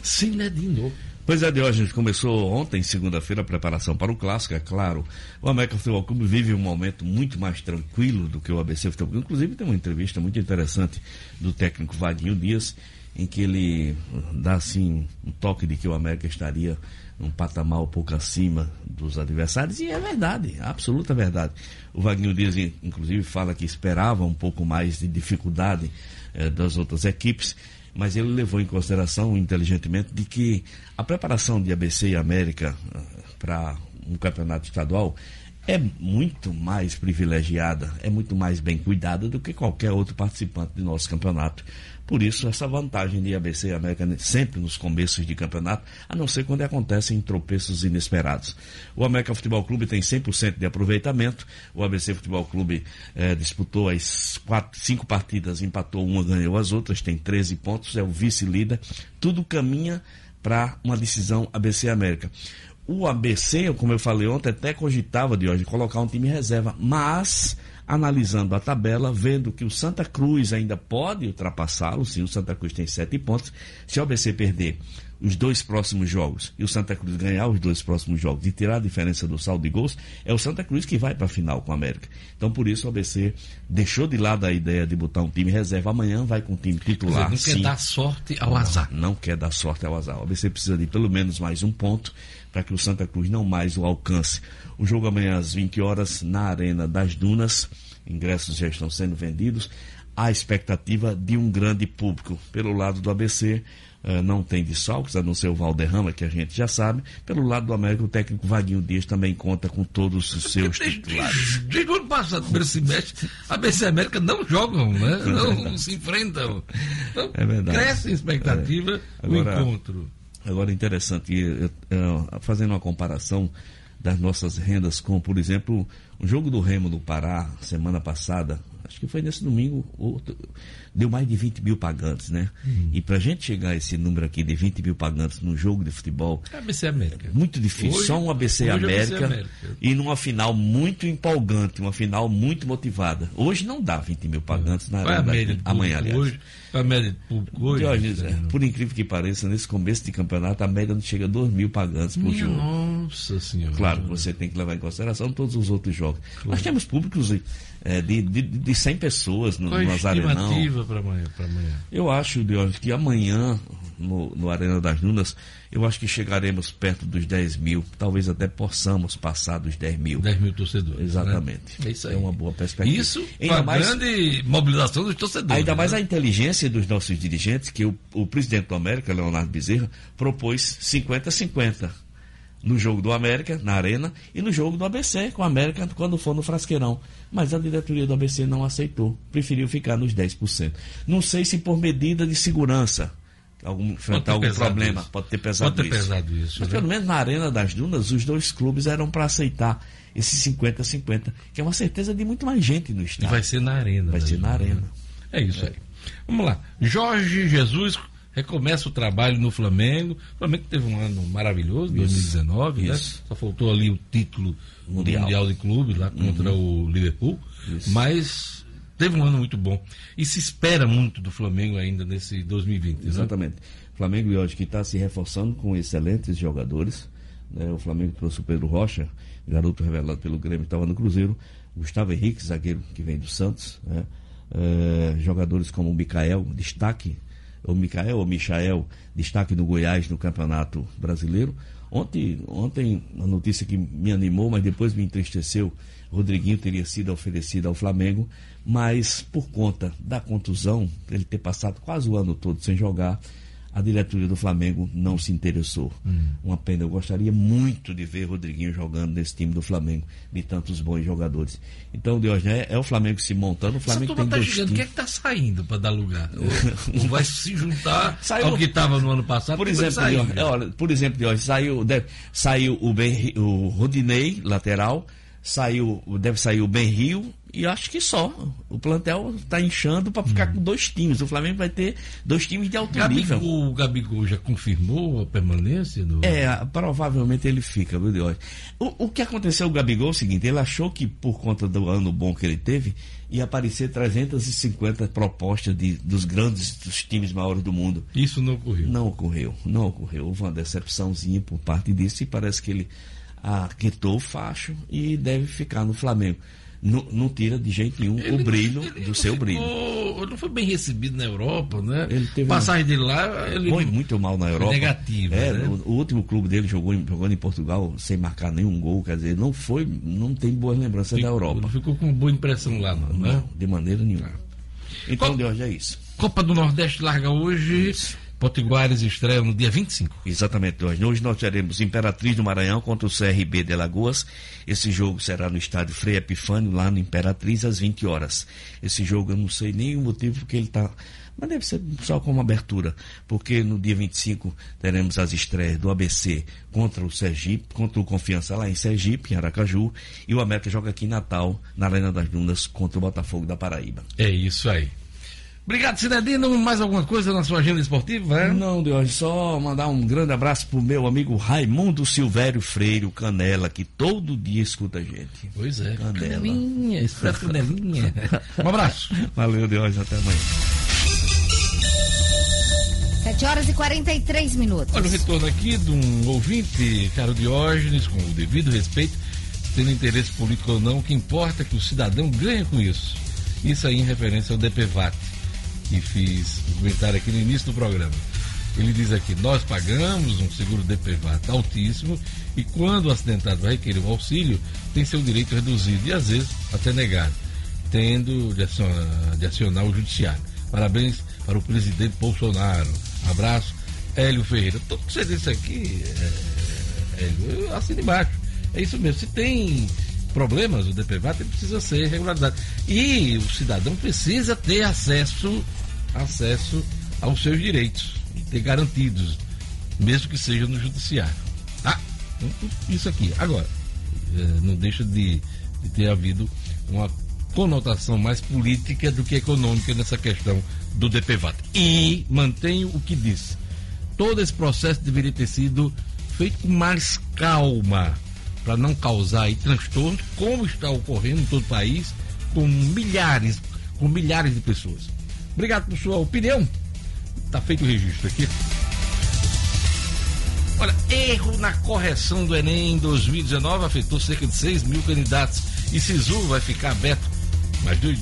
Cinedino. Pois é, Diógenes, começou ontem, segunda-feira, a preparação para o clássico, é claro. O América Futebol Clube vive um momento muito mais tranquilo do que o ABC Futebol Clube. Inclusive, tem uma entrevista muito interessante do técnico Vadinho Dias, em que ele dá, assim, um toque de que o América estaria num patamar um pouco acima dos adversários, e é verdade, absoluta verdade. O Wagner Dias, inclusive, fala que esperava um pouco mais de dificuldade eh, das outras equipes mas ele levou em consideração inteligentemente de que a preparação de ABC e América ah, para um campeonato estadual é muito mais privilegiada, é muito mais bem cuidada do que qualquer outro participante do nosso campeonato. Por isso, essa vantagem de ABC e América sempre nos começos de campeonato, a não ser quando acontecem tropeços inesperados. O América Futebol Clube tem 100% de aproveitamento, o ABC Futebol Clube eh, disputou as quatro, cinco partidas, empatou uma, ganhou as outras, tem 13 pontos, é o vice-líder. Tudo caminha para uma decisão ABC América. O ABC, como eu falei ontem, até cogitava de hoje colocar um time reserva, mas analisando a tabela, vendo que o Santa Cruz ainda pode ultrapassá-lo, sim, o Santa Cruz tem sete pontos. Se o ABC perder os dois próximos jogos e o Santa Cruz ganhar os dois próximos jogos e tirar a diferença do saldo de gols, é o Santa Cruz que vai para a final com a América. Então, por isso, o ABC deixou de lado a ideia de botar um time reserva. Amanhã vai com o time titular. Dizer, não sim. quer dar sorte ao azar. Não, não quer dar sorte ao azar. O ABC precisa de pelo menos mais um ponto para que o Santa Cruz não mais o alcance. O jogo amanhã às 20 horas na Arena das Dunas. Ingressos já estão sendo vendidos. Há expectativa de um grande público. Pelo lado do ABC, Uh, não tem desfalques, a não ser o Valderrama, que a gente já sabe. Pelo lado do América, o técnico Vaguinho Dias também conta com todos os seus titulares. Desde o ano passado, primeiro semestre, a BC América não jogam, né? Não se enfrentam. Então, É verdade. Cresce a expectativa É. Agora- encontro. Agora, interessante, eu- eu- fazendo uma comparação das nossas rendas com, por exemplo, o jogo do Remo do Pará, semana passada, acho que foi nesse domingo, outro- deu mais de 20 mil pagantes, né? E pra gente chegar a esse número aqui de 20 mil pagantes num jogo de futebol, É a BC América. muito difícil. Hoje- Só um ABC é América, ABC América. e numa final muito empolgante, uma final muito motivada. Hoje não dá 20 mil pagantes na Qual é a arena média da- amanhã, aliás. hoje? É a média de público hoje? Diógenes, é, por incrível que pareça, nesse começo de campeonato, a média não chega a 2 mil pagantes por jogo. Nossa senhora. Claro, você tem que levar em consideração todos os outros jogos. Nós temos públicos de, de, de 100 pessoas no, Qual é no estimativa para amanhã, pra amanhã? Eu acho, Diógenes, que amanhã, no, no Arena das Dunas, eu acho que chegaremos perto dos 10 mil. Talvez até possamos passar dos 10 mil. 10 mil torcedores. Exatamente. né? É isso aí. É uma boa perspectiva. Isso com Ainda a mais- grande mobilização dos torcedores. Ainda mais né? a inteligência dos nossos dirigentes, que o, o presidente do América, Leonardo Bezerra, propôs 50-50 no jogo do América, na Arena, e no jogo do ABC, com o América, quando for no Frasqueirão. Mas a diretoria do ABC não aceitou, preferiu ficar nos 10%. Não sei se por medida de segurança, algum, enfrentar algum problema, isso. pode ter pesado Pode ter isso. pesado isso, Mas né? pelo menos na Arena das Dunas, os dois clubes eram para aceitar esse 50-50, que é uma certeza de muito mais gente no E estádio. vai ser na arena. Vai né, ser na arena. É isso aí. Vamos lá. Jorge Jesus recomeça o trabalho no Flamengo. O Flamengo teve um ano maravilhoso, 2019, né? isso. Só faltou ali o título Mundial. mundial, de clube lá contra o Liverpool. Isso. Mas teve um ano muito bom. E se espera muito do Flamengo ainda nesse 2020. né? Exatamente. O Flamengo hoje que está se reforçando com excelentes jogadores. né? O Flamengo trouxe o Pedro Rocha, garoto revelado pelo Grêmio, estava no Cruzeiro. Gustavo Henrique, zagueiro que vem do Santos. né? Eh, jogadores como o Mikael, destaque o Micael ou Michael, destaque no Goiás no Campeonato Brasileiro. Ontem, ontem, a notícia que me animou, mas depois me entristeceu, Rodriguinho teria sido oferecido ao Flamengo, mas por conta da contusão, ele ter passado quase o ano todo sem jogar, a diretoria do Flamengo não se interessou. Hum. Uma pena, eu gostaria muito de ver Rodriguinho jogando nesse time do Flamengo, de tantos bons jogadores. Então, Deus, é, é o Flamengo se montando, o Flamengo Essa tem turma tá dois chegando, o que é times. que tá saindo para dar lugar? Ou vai se juntar Saiu- ao que estava no ano passado? Por exemplo, sair. Dior, é, olha, por exemplo, Dior, saiu, deve- saiu o, ben, o Rodinei, lateral, saiu, deve sair o Ben Rio, e acho que só. O plantel está inchando para ficar com dois times. O Flamengo vai ter dois times de alto nível. Gabigol, o Gabigol já confirmou a permanência do. É, provavelmente ele fica, viu, Dior? O, o que aconteceu com o Gabigol é o seguinte, ele achou que por conta do ano bom que ele teve, ia aparecer 350 propostas de, dos grandes, dos times maiores do mundo. Isso não ocorreu. Não ocorreu, não ocorreu. Houve uma decepçãozinha por parte disso e parece que ele aquietou o facho e deve ficar no Flamengo. Não, não tira de jeito nenhum Ele o brilho ele do não seu ficou- brilho. Não foi bem recebido na Europa, né? Ele teve Passagem dele lá, ele. Foi muito mal na Europa. negativa, É, né? o, o último clube dele jogou em, jogando em Portugal sem marcar nenhum gol, quer dizer, não foi, não tem boas lembranças da Ficou- Europa. Não ficou com boa impressão lá, não, né? Não, de maneira nenhuma. Então, Qual- de hoje é isso. Copa do Nordeste larga hoje. Potiguares estreia no dia 25. Exatamente, hoje. Nós teremos Imperatriz do Maranhão contra o CRB de Alagoas. Esse jogo será no estádio Frei Epifânio, lá no Imperatriz, às 20 horas. Esse jogo eu não sei nem o motivo porque ele está. Mas deve ser só como abertura, porque no dia 25 teremos as estreias do ABC contra o Sergipe, contra o Confiança lá em Sergipe, em Aracaju, e o América joga aqui em Natal, na Arena das Dunas, contra o Botafogo da Paraíba. É isso aí. Obrigado, Cidadino. Mais alguma coisa na sua agenda esportiva? é? Não, de hoje, só mandar um grande abraço pro meu amigo Raimundo Silvério Freire, o Canela, que todo dia escuta a gente. Pois é. Canela. Canelinha, expresso canelinha. Um abraço. Valeu, de hoje, até amanhã. 7 horas e 43 minutos. Olha o retorno aqui de um ouvinte, caro Diógenes, com o devido respeito, tendo interesse político ou não, o que importa é que o cidadão ganha com isso. Isso aí em referência ao DPVAT, que fiz comentário aqui no início do programa. Ele diz aqui, nós pagamos um seguro DPVAT altíssimo e quando o acidentado vai requerer um auxílio, tem seu direito reduzido e às vezes até negado, tendo de acionar, de acionar o judiciário. Parabéns para o presidente Bolsonaro. Abraço, Hélio Ferreira. Tudo que você disse aqui, é, Hélio, eu embaixo. É isso mesmo. Se tem problemas, o DPVAT precisa ser regularizado. E o cidadão precisa ter acesso, acesso aos seus direitos, ter garantidos, mesmo que seja no judiciário. Tá? Então, Isso aqui. Agora, eh, não deixa de, de ter havido uma conotação mais política do que econômica nessa questão do DPVAT. E mantenho o que disse. Todo esse processo deveria ter sido feito com mais calma, para não causar aí transtorno, como está ocorrendo em todo o país, com milhares, com milhares de pessoas. Obrigado por sua opinião. Está feito o registro aqui. Olha, erro na correção do Enem em 2019 afetou cerca de 6 mil candidatos. E Sisu vai ficar aberto mais dois,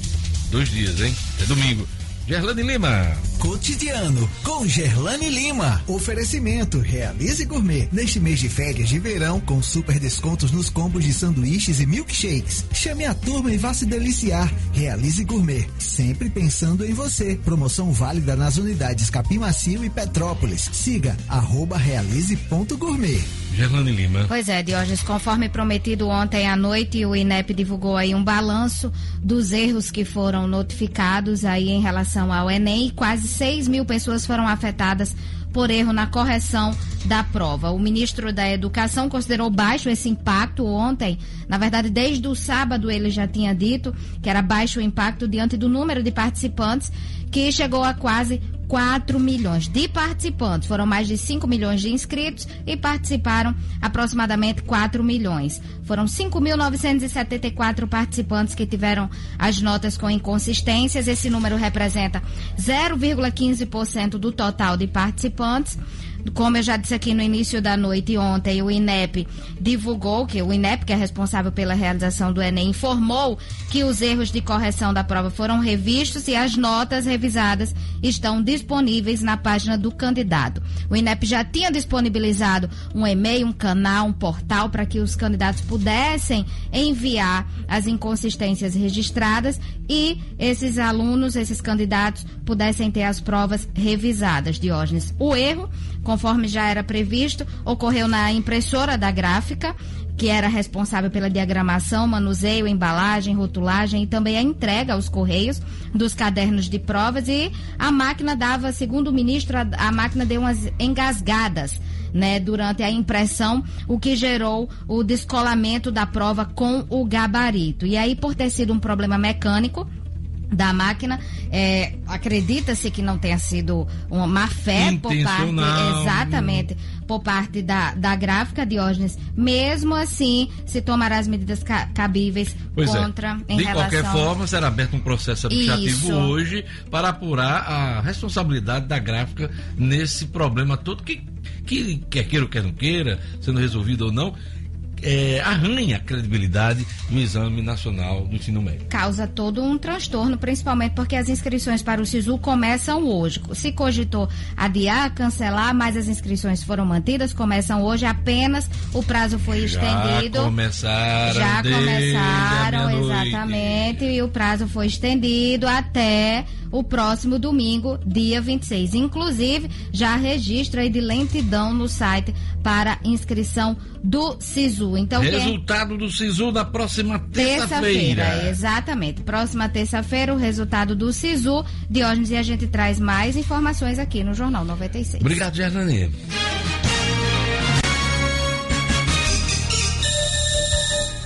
dois dias, hein? É domingo. Gerlane Lima. Cotidiano com Gerlane Lima. Oferecimento Realize Gourmet. Neste mês de férias de verão, com super descontos nos combos de sanduíches e milkshakes. Chame a turma e vá se deliciar. Realize Gourmet. Sempre pensando em você. Promoção válida nas unidades Capim Macio e Petrópolis. Siga arroba realize.gourmet. Gerlane Lima. Pois é, Diógenes, conforme prometido ontem à noite, o INEP divulgou aí um balanço dos erros que foram notificados aí em relação ao Enem. Quase 6 mil pessoas foram afetadas por erro na correção da prova. O ministro da Educação considerou baixo esse impacto ontem. Na verdade, desde o sábado ele já tinha dito que era baixo o impacto diante do número de participantes, que chegou a quase 4 milhões de participantes. Foram mais de 5 milhões de inscritos e participaram aproximadamente 4 milhões. Foram 5.974 participantes que tiveram as notas com inconsistências. Esse número representa 0,15% do total de participantes. Como eu já disse aqui no início da noite ontem, o INEP divulgou que o INEP, que é responsável pela realização do Enem, informou que os erros de correção da prova foram revistos e as notas revisadas estão disponíveis na página do candidato. O INEP já tinha disponibilizado um e-mail, um canal, um portal para que os candidatos pudessem enviar as inconsistências registradas e esses alunos, esses candidatos, pudessem ter as provas revisadas. Diógenes, o erro, conforme já era previsto, ocorreu na impressora da gráfica que era responsável pela diagramação, manuseio, embalagem, rotulagem e também a entrega aos correios dos cadernos de provas e a máquina dava, segundo o ministro, a, a máquina deu umas engasgadas. Né, durante a impressão, o que gerou o descolamento da prova com o gabarito. E aí, por ter sido um problema mecânico, da máquina. É, Acredita-se que não tenha sido uma má fé por parte, exatamente, por parte da, da gráfica Diógenes. Mesmo assim, se tomará as medidas ca cabíveis pois é. contra é. De relação... qualquer forma, será aberto um processo administrativo Isso. hoje para apurar a responsabilidade da gráfica nesse problema todo que, que quer queira ou quer não queira, sendo resolvido ou não, é, arranha a credibilidade do Exame Nacional do Ensino Médio. Causa todo um transtorno, principalmente porque as inscrições para o SISU começam hoje. Se cogitou adiar, cancelar, mas as inscrições foram mantidas, começam hoje apenas, o prazo foi Já estendido. começaram Já começaram, exatamente, e o prazo foi estendido até o próximo domingo, dia 26. Inclusive, já registro aí de lentidão no site para inscrição do SISU. Então, quem- Resultado do SISU na próxima Terça-feira, terça-feira. exatamente. Próxima terça-feira, o resultado do SISU. Diógenes, e a gente traz mais informações aqui no Jornal 96. Obrigado, Jardane.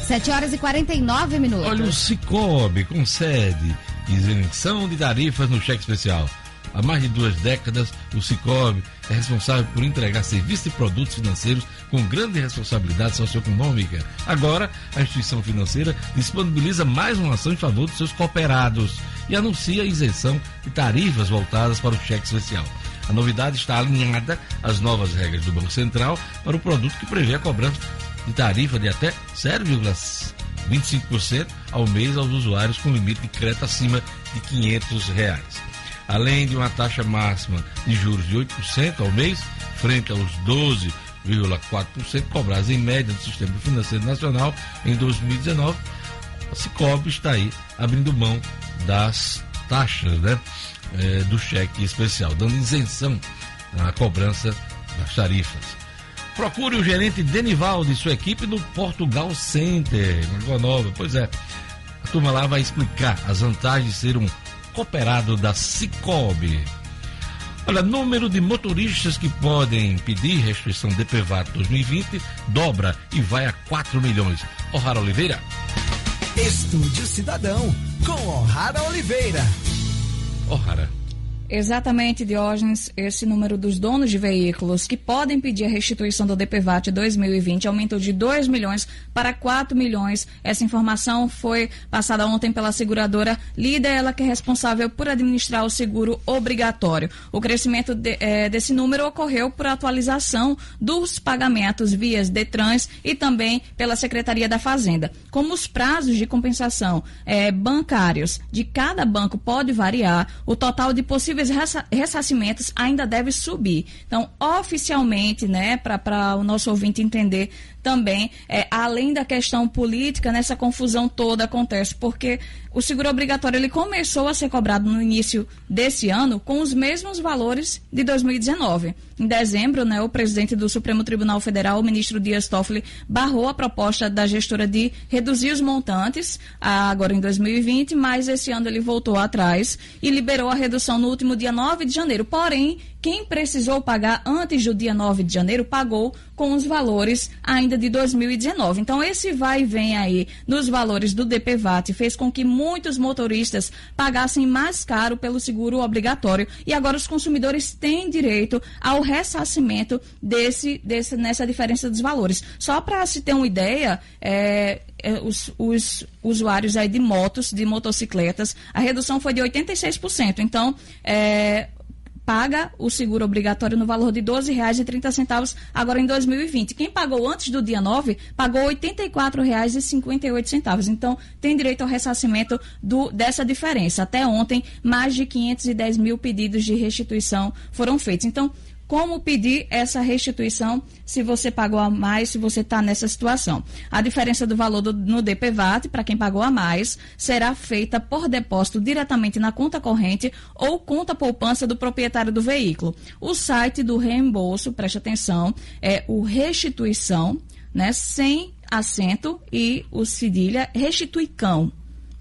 Sete horas e 49 minutos. Olha, o Cicobi concede isenção de tarifas no cheque especial. Há mais de duas décadas, o Cicobi é responsável por entregar serviços e produtos financeiros com grande responsabilidade socioeconômica. Agora, a instituição financeira disponibiliza mais uma ação em favor dos seus cooperados e anuncia a isenção de tarifas voltadas para o cheque especial. A novidade está alinhada às novas regras do Banco Central para o produto que prevê a cobrança de tarifa de até 0,25% ao mês aos usuários com limite de crédito acima de 500 reais. Além de uma taxa máxima de juros de 8% ao mês, frente aos 12,4% cobrados em média do Sistema Financeiro Nacional em 2019, a Cicobi está aí abrindo mão das taxas né, eh, do cheque especial, dando isenção na cobrança das tarifas. Procure o gerente Denivaldo e sua equipe no Portugal Center, Rua Nova. Pois é, a turma lá vai explicar as vantagens de ser um cooperado da Cicobi. Olha, número de motoristas que podem pedir restrição DPVAT 2020 dobra e vai a 4 milhões. O'Hara Oliveira. Estúdio Cidadão, com O'Hara Oliveira. O'Hara. Exatamente, Diógenes, esse número dos donos de veículos que podem pedir a restituição do DPVAT 2020 aumentou de 2 milhões para 4 milhões. Essa informação foi passada ontem pela seguradora Líder, ela que é responsável por administrar o seguro obrigatório. O crescimento de- eh, desse número ocorreu por atualização dos pagamentos via Detrans e também pela Secretaria da Fazenda. Como os prazos de compensação eh, bancários de cada banco pode variar, o total de possíveis ressa- ressarcimentos ainda deve subir. Então, oficialmente, né, para o nosso ouvinte entender também, é, além da questão política, nessa confusão toda acontece, porque o seguro obrigatório ele começou a ser cobrado no início desse ano com os mesmos valores de 2019. Em dezembro, né, o presidente do Supremo Tribunal Federal, o ministro Dias Toffoli, barrou a proposta da gestora de reduzir os montantes agora em 2020, mas esse ano ele voltou atrás e liberou a redução no último dia 9 de janeiro. Porém, quem precisou pagar antes do dia 9 de janeiro pagou com os valores ainda de 2019. Então, esse vai e vem aí nos valores do DPVAT fez com que muitos motoristas pagassem mais caro pelo seguro obrigatório e agora os consumidores têm direito ao ressarcimento desse, desse nessa diferença dos valores. Só para se ter uma ideia, é, é, os, os usuários aí de motos, de motocicletas, a redução foi de 86%. Então, é, paga o seguro obrigatório no valor de R$ 12,30 agora em 2020. Quem pagou antes do dia 9 pagou R$ 84,58. Então, tem direito ao ressarcimento do, dessa diferença. Até ontem, mais de 510 mil pedidos de restituição foram feitos. Então, como pedir essa restituição se você pagou a mais, se você está nessa situação. A diferença do valor do, no DPVAT, para quem pagou a mais, será feita por depósito diretamente na conta corrente ou conta poupança do proprietário do veículo. O site do reembolso, preste atenção, é o restituição, né, sem acento e o cedilha restituicão.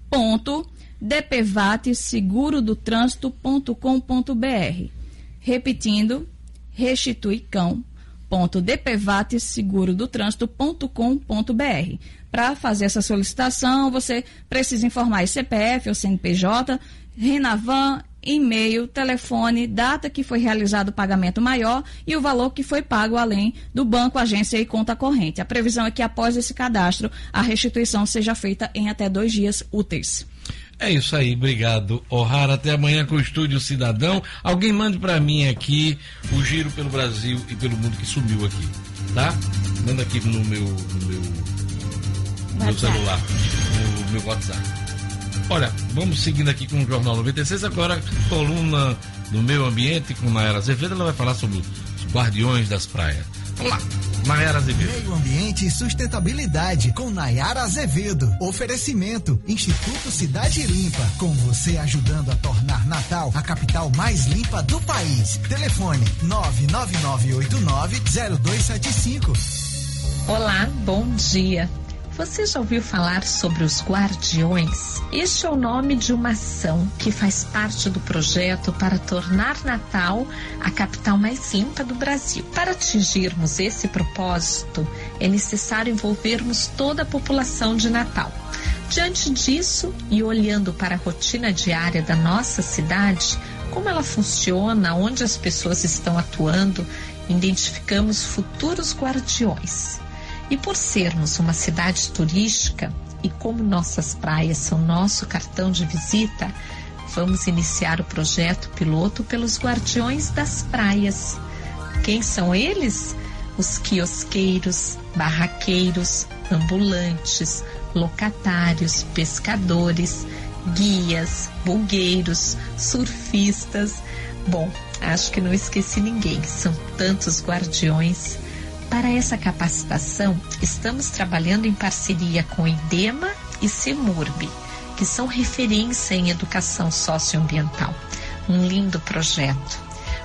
Ponto dpvatsegurodotrânsito.com.br. Repetindo, restituicão.dpvatesegurodotrânsito.com.br. Para fazer essa solicitação, você precisa informar CPF ou CNPJ, Renavan, e-mail, telefone, data que foi realizado o pagamento maior e o valor que foi pago além do banco, agência e conta corrente. A previsão é que após esse cadastro, a restituição seja feita em até dois dias úteis. É isso aí, obrigado, O'Hara. Até amanhã com o Estúdio Cidadão. Alguém mande para mim aqui o giro pelo Brasil e pelo mundo que sumiu aqui, tá? Manda aqui no meu, no meu, no meu celular, no meu WhatsApp. Olha, vamos seguindo aqui com o Jornal 96, agora coluna do meio ambiente com Mayara Azevedo, ela vai falar sobre os guardiões das praias. Vamos lá. Nayara Azevedo. Meio Ambiente e Sustentabilidade com Nayara Azevedo. Oferecimento Instituto Cidade Limpa. Com você ajudando a tornar Natal a capital mais limpa do país. Telefone 999890275. Olá, bom dia. Você já ouviu falar sobre os Guardiões? Este é o nome de uma ação que faz parte do projeto para tornar Natal a capital mais limpa do Brasil. Para atingirmos esse propósito, é necessário envolvermos toda a população de Natal. Diante disso e olhando para a rotina diária da nossa cidade, como ela funciona, onde as pessoas estão atuando, identificamos futuros guardiões. E por sermos uma cidade turística e como nossas praias são nosso cartão de visita, vamos iniciar o projeto piloto pelos Guardiões das Praias. Quem são eles? Os quiosqueiros, barraqueiros, ambulantes, locatários, pescadores, guias, bugueiros, surfistas. Bom, acho que não esqueci ninguém, são tantos guardiões para essa capacitação, estamos trabalhando em parceria com IDEMA e CEMURB, que são referência em educação socioambiental. Um lindo projeto.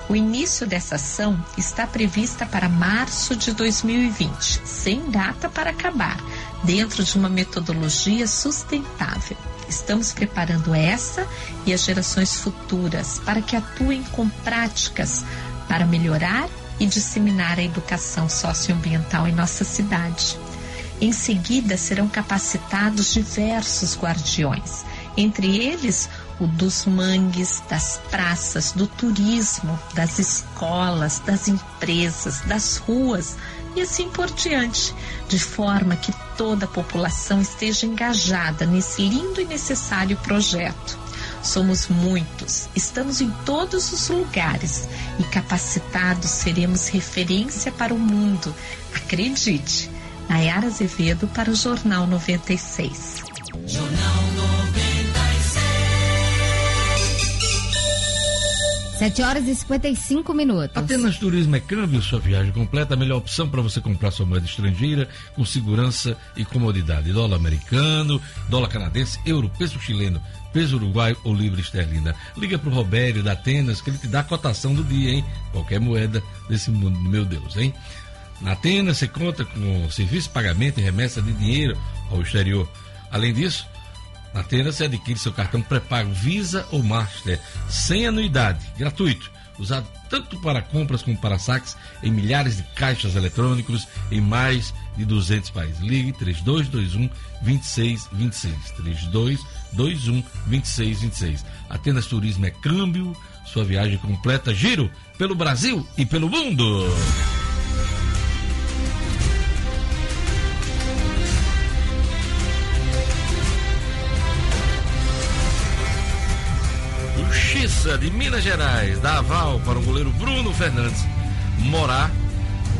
O início dessa ação está prevista para março de 2020, sem data para acabar, dentro de uma metodologia sustentável. Estamos preparando essa e as gerações futuras para que atuem com práticas para melhorar e disseminar a educação socioambiental em nossa cidade. Em seguida, serão capacitados diversos guardiões, entre eles o dos mangues, das praças, do turismo, das escolas, das empresas, das ruas e assim por diante, de forma que toda a população esteja engajada nesse lindo e necessário projeto. Somos muitos, estamos em todos os lugares e capacitados seremos referência para o mundo. Acredite. Nayara Azevedo para o Jornal 96. Jornal 96. 7 horas e 55 minutos. Apenas Turismo é câmbio, sua viagem completa, a melhor opção para você comprar sua moeda estrangeira com segurança e comodidade. Dólar americano, dólar canadense, euro, peso chileno, peso uruguaio ou livre esterlina. Liga pro Robério da Atenas que ele te dá a cotação do dia, hein? Qualquer moeda desse mundo, meu Deus, hein? Na Atenas você conta com serviço de pagamento e remessa de dinheiro ao exterior. Além disso, na Atenas você adquire seu cartão pré-pago Visa ou Master, sem anuidade, gratuito, usado tanto para compras como para saques em milhares de caixas eletrônicos em mais de 200 países. Ligue 3221 2626. 3221 2626. Atenas Turismo é câmbio, sua viagem completa, giro pelo Brasil e pelo mundo. Justiça de Minas Gerais dá aval para o goleiro Bruno Fernandes morar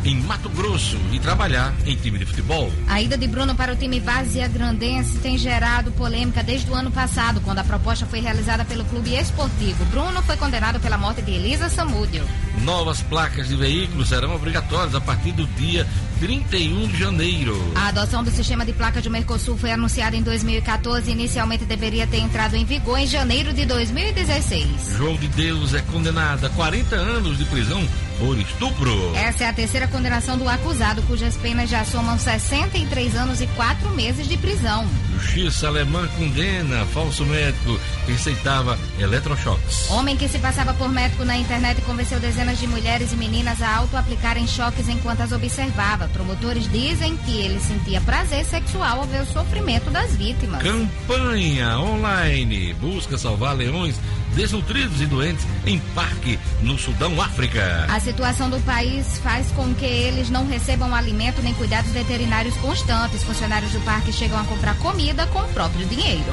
em Mato Grosso e trabalhar em time de futebol. A ida de Bruno para o time Vazia Grandense tem gerado polêmica desde o ano passado, quando a proposta foi realizada pelo clube esportivo. Bruno foi condenado pela morte de Elisa Samúdio. Novas placas de veículos serão obrigatórias a partir do dia 31 de janeiro. A adoção do sistema de placa de Mercosul foi anunciada em 2014 e inicialmente deveria ter entrado em vigor em janeiro de 2016. João de Deus é condenado a 40 anos de prisão por estupro. Essa é a terceira condenação do acusado, cujas penas já somam 63 anos e 4 meses de prisão. Justiça alemã condena falso médico que receitava eletrochoques. Homem que se passava por médico na internet convenceu dezenas de mulheres e meninas a auto-aplicarem choques enquanto as observava. Promotores dizem que ele sentia prazer sexual ao ver o sofrimento das vítimas. Campanha online busca salvar leões desnutridos e doentes em parque no Sudão, África. A situação do país faz com que eles não recebam alimento nem cuidados veterinários constantes. Funcionários do parque chegam a comprar comida com o próprio dinheiro.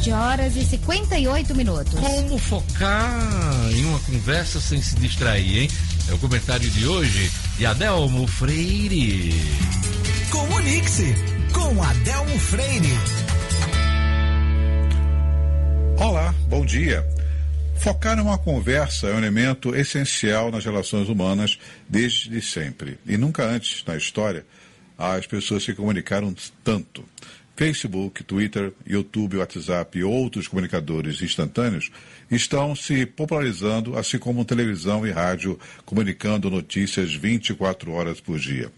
7 horas e 58 minutos. Como focar em uma conversa sem se distrair, hein? É o comentário de hoje de Adelmo Freire. Comunique-se com Adelmo Freire. Olá, bom dia. Focar numa conversa é um elemento essencial nas relações humanas desde sempre. E nunca antes na história as pessoas se comunicaram tanto. Facebook, Twitter, YouTube, WhatsApp e outros comunicadores instantâneos estão se popularizando, assim como televisão e rádio comunicando notícias 24 horas por dia.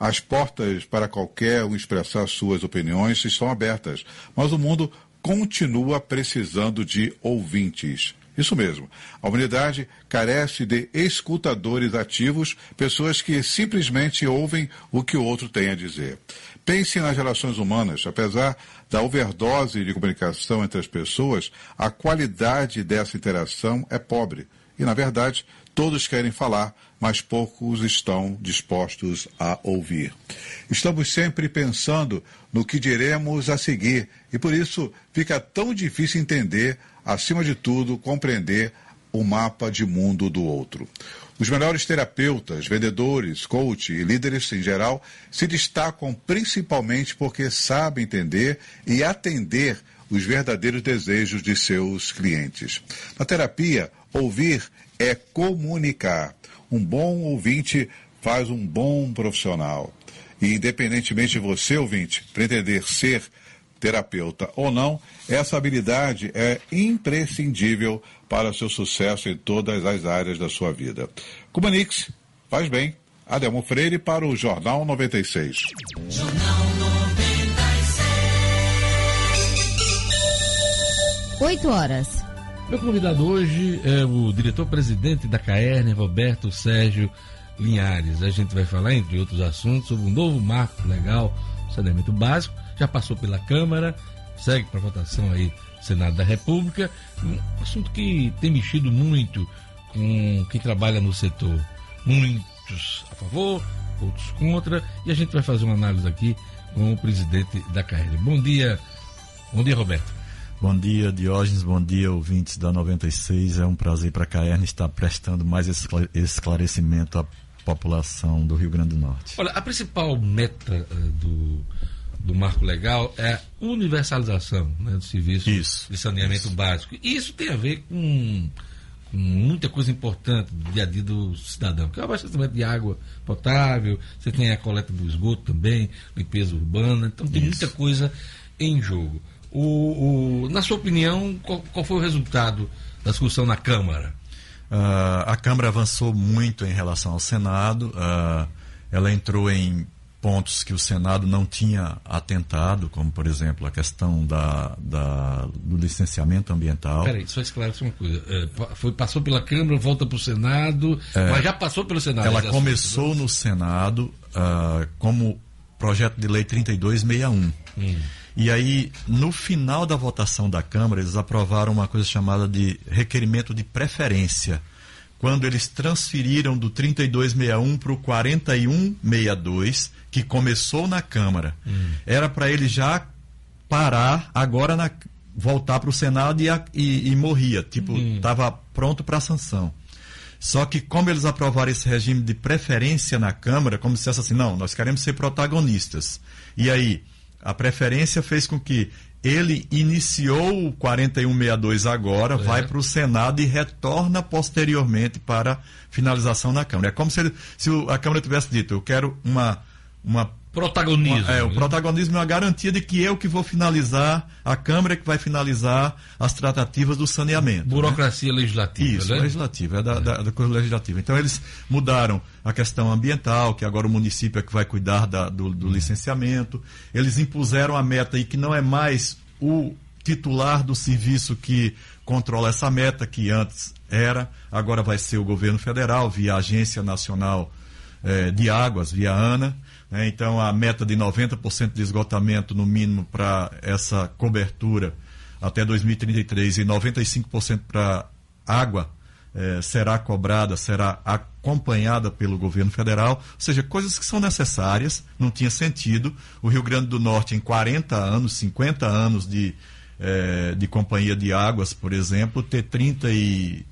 As portas para qualquer um expressar suas opiniões estão abertas, mas o mundo continua precisando de ouvintes. Isso mesmo. A humanidade carece de escutadores ativos, pessoas que simplesmente ouvem o que o outro tem a dizer. Pense nas relações humanas. Apesar da overdose de comunicação entre as pessoas, a qualidade dessa interação é pobre. E, na verdade, todos querem falar, mas poucos estão dispostos a ouvir. Estamos sempre pensando no que diremos a seguir e, por isso, fica tão difícil entender acima de tudo, compreender o mapa de mundo do outro. Os melhores terapeutas, vendedores, coach e líderes em geral se destacam principalmente porque sabem entender e atender os verdadeiros desejos de seus clientes. Na terapia, ouvir é comunicar. Um bom ouvinte faz um bom profissional. E independentemente de você, ouvinte, pretender ser terapeuta ou não, essa habilidade é imprescindível para seu sucesso em todas as áreas da sua vida. Comunique-se, faz bem. Adelmo Freire para o Jornal 96. Jornal 96. 8 horas. Meu convidado hoje é o diretor-presidente da CAERN, Roberto Sérgio Linhares. A gente vai falar, entre outros assuntos, sobre um novo marco legal, saneamento básico, já passou pela Câmara, segue para votação aí Senado da República, um assunto que tem mexido muito com quem trabalha no setor. Muitos a favor, outros contra, e a gente vai fazer uma análise aqui com o presidente da CAERN. Bom dia, bom dia, Roberto. Bom dia, Diógenes. Bom dia, ouvintes da 96. É um prazer para a CAERN estar prestando mais esclarecimento à população do Rio Grande do Norte. Olha, a principal meta uh, do, do marco legal é a universalização né, do serviço isso, de saneamento isso. básico. E isso tem a ver com, com, muita coisa importante do dia a dia do cidadão, que é o abastecimento de água potável, você tem a coleta do esgoto também, limpeza urbana, então tem isso. muita coisa em jogo. O, o, na sua opinião, qual, qual, foi o resultado da discussão na Câmara? Uh, a Câmara avançou muito em relação ao Senado. Uh, ela entrou em pontos que o Senado não tinha atentado, como, por exemplo, a questão da, da do licenciamento ambiental. Peraí, só esclarecer uma coisa. É, foi, passou pela Câmara, volta para o Senado, é, mas já passou pelo Senado. Ela começou assuntos, no Senado uh, como projeto de lei 3261. Hum. E aí, no final da votação da Câmara, eles aprovaram uma coisa chamada de requerimento de preferência. Quando eles transferiram do 3261 para o 4162, que começou na Câmara. Hum. Era para ele já parar agora na, voltar para o Senado e, e- e morria. Tipo, estava pronto para sanção. Só que como eles aprovaram esse regime de preferência na Câmara, como se dissesse assim, não, nós queremos ser protagonistas. E aí, a preferência fez com que ele iniciou o 4162 agora, vai para o Senado e retorna posteriormente para finalização na Câmara. É como se, ele- se a Câmara tivesse dito, eu quero uma... uma Protagonismo, uma- é, o né? protagonismo é uma garantia de que eu que vou finalizar, a Câmara que vai finalizar as tratativas do saneamento. né? Burocracia legislativa, Isso, né? legislativa, é da, da, da coisa legislativa. Então eles mudaram a questão ambiental, que agora o município é que vai cuidar da- do, do licenciamento. Eles impuseram a meta aí que não é mais o titular do serviço que controla essa meta, que antes era, agora vai ser o governo federal, via Agência Nacional eh, de Águas, via ANA. né? Então a meta de 90% de esgotamento no mínimo para essa cobertura até 2033 e 95% para água eh, será cobrada, será acompanhada pelo governo federal, ou seja, coisas que são necessárias, não tinha sentido. O Rio Grande do Norte, em 40 anos, 50 anos de, eh, de companhia de águas, por exemplo, ter 35%,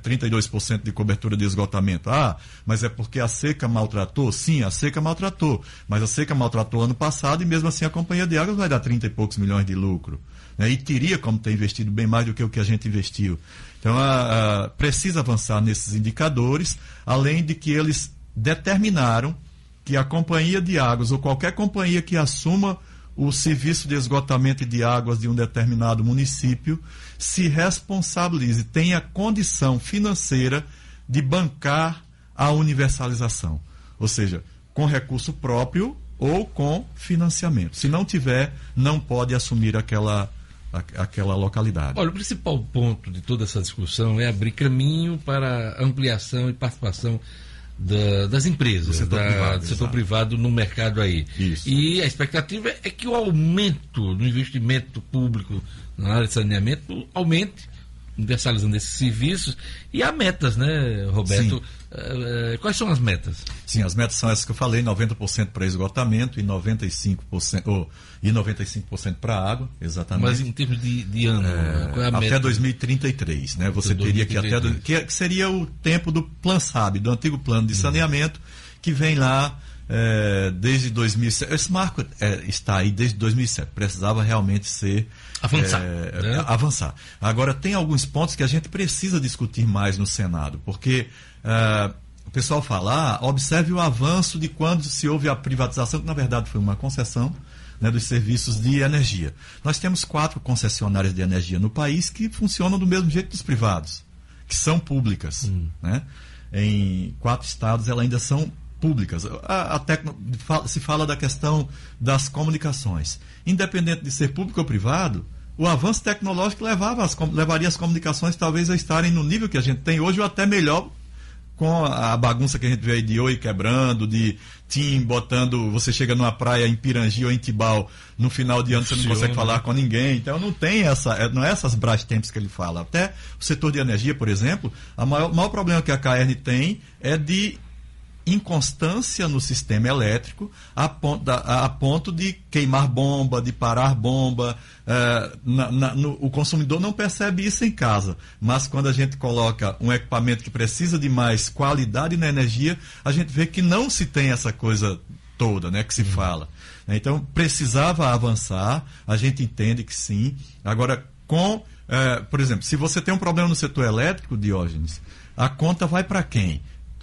32% de cobertura de esgotamento. Ah, mas é porque a seca maltratou? Sim, a seca maltratou, mas a seca maltratou ano passado e mesmo assim a companhia de águas vai dar 30 e poucos milhões de lucro né, e teria como ter investido bem mais do que o que a gente investiu. Então, a- a- precisa avançar nesses indicadores, além de que eles determinaram que a companhia de águas ou qualquer companhia que assuma o serviço de esgotamento de águas de um determinado município se responsabilize, tenha condição financeira de bancar a universalização. Ou seja, com recurso próprio ou com financiamento. Se não tiver, não pode assumir aquela, aquela localidade. Olha, o principal ponto de toda essa discussão é abrir caminho para ampliação e participação da- das empresas, Do setor da- privado, do setor privado no mercado aí. Isso. E a expectativa é que o aumento do investimento público na área de saneamento aumente, universalizando esses serviços. E há metas, né, Roberto? Sim. Eh, eh, quais são as metas? Sim, as metas são essas que eu falei, 90% para esgotamento e 95%, ou, e 95% para água, exatamente. Mas em termos de, de ano, É, qual é até meta? 2033, né? Você teria que até 2033. que, seria o tempo do Plan SAB, do antigo plano de saneamento, que vem lá é, desde 2007. Esse marco é, está aí desde 2007. Precisava realmente ser Avançar, é, né? avançar. Agora tem alguns pontos que a gente precisa discutir mais no Senado, porque é, o pessoal fala, ah, observe o avanço de quando se houve a privatização, que na verdade foi uma concessão né, dos serviços de energia. Nós temos quatro concessionárias de energia no país que funcionam do mesmo jeito dos privados, que são públicas. Né? Em quatro estados elas ainda são públicas. A, a tecno- se fala da questão das comunicações. Independente de ser público ou privado, o avanço tecnológico levava as, levaria as comunicações talvez a estarem no nível que a gente tem hoje ou até melhor com a bagunça que a gente vê aí de oi quebrando, de TIM botando, você chega numa praia em Pirangi ou em Tibau, no final de ano você não Funciona, consegue falar né? com ninguém. Então não tem essa, é- não é essas Brastemps que ele fala. Até o setor de energia, por exemplo, o maior, maior problema que a KN tem é de inconstância no sistema elétrico a ponto, a, a ponto de queimar bomba, de parar bomba. eh, na- na- no- o consumidor não percebe isso em casa, mas quando a gente coloca um equipamento que precisa de mais qualidade na energia, a gente vê que não se tem essa coisa toda, né, que se fala. Então precisava avançar, a gente entende que sim. Agora com, eh, por exemplo, se você tem um problema no setor elétrico, Diógenes, a conta vai para quem?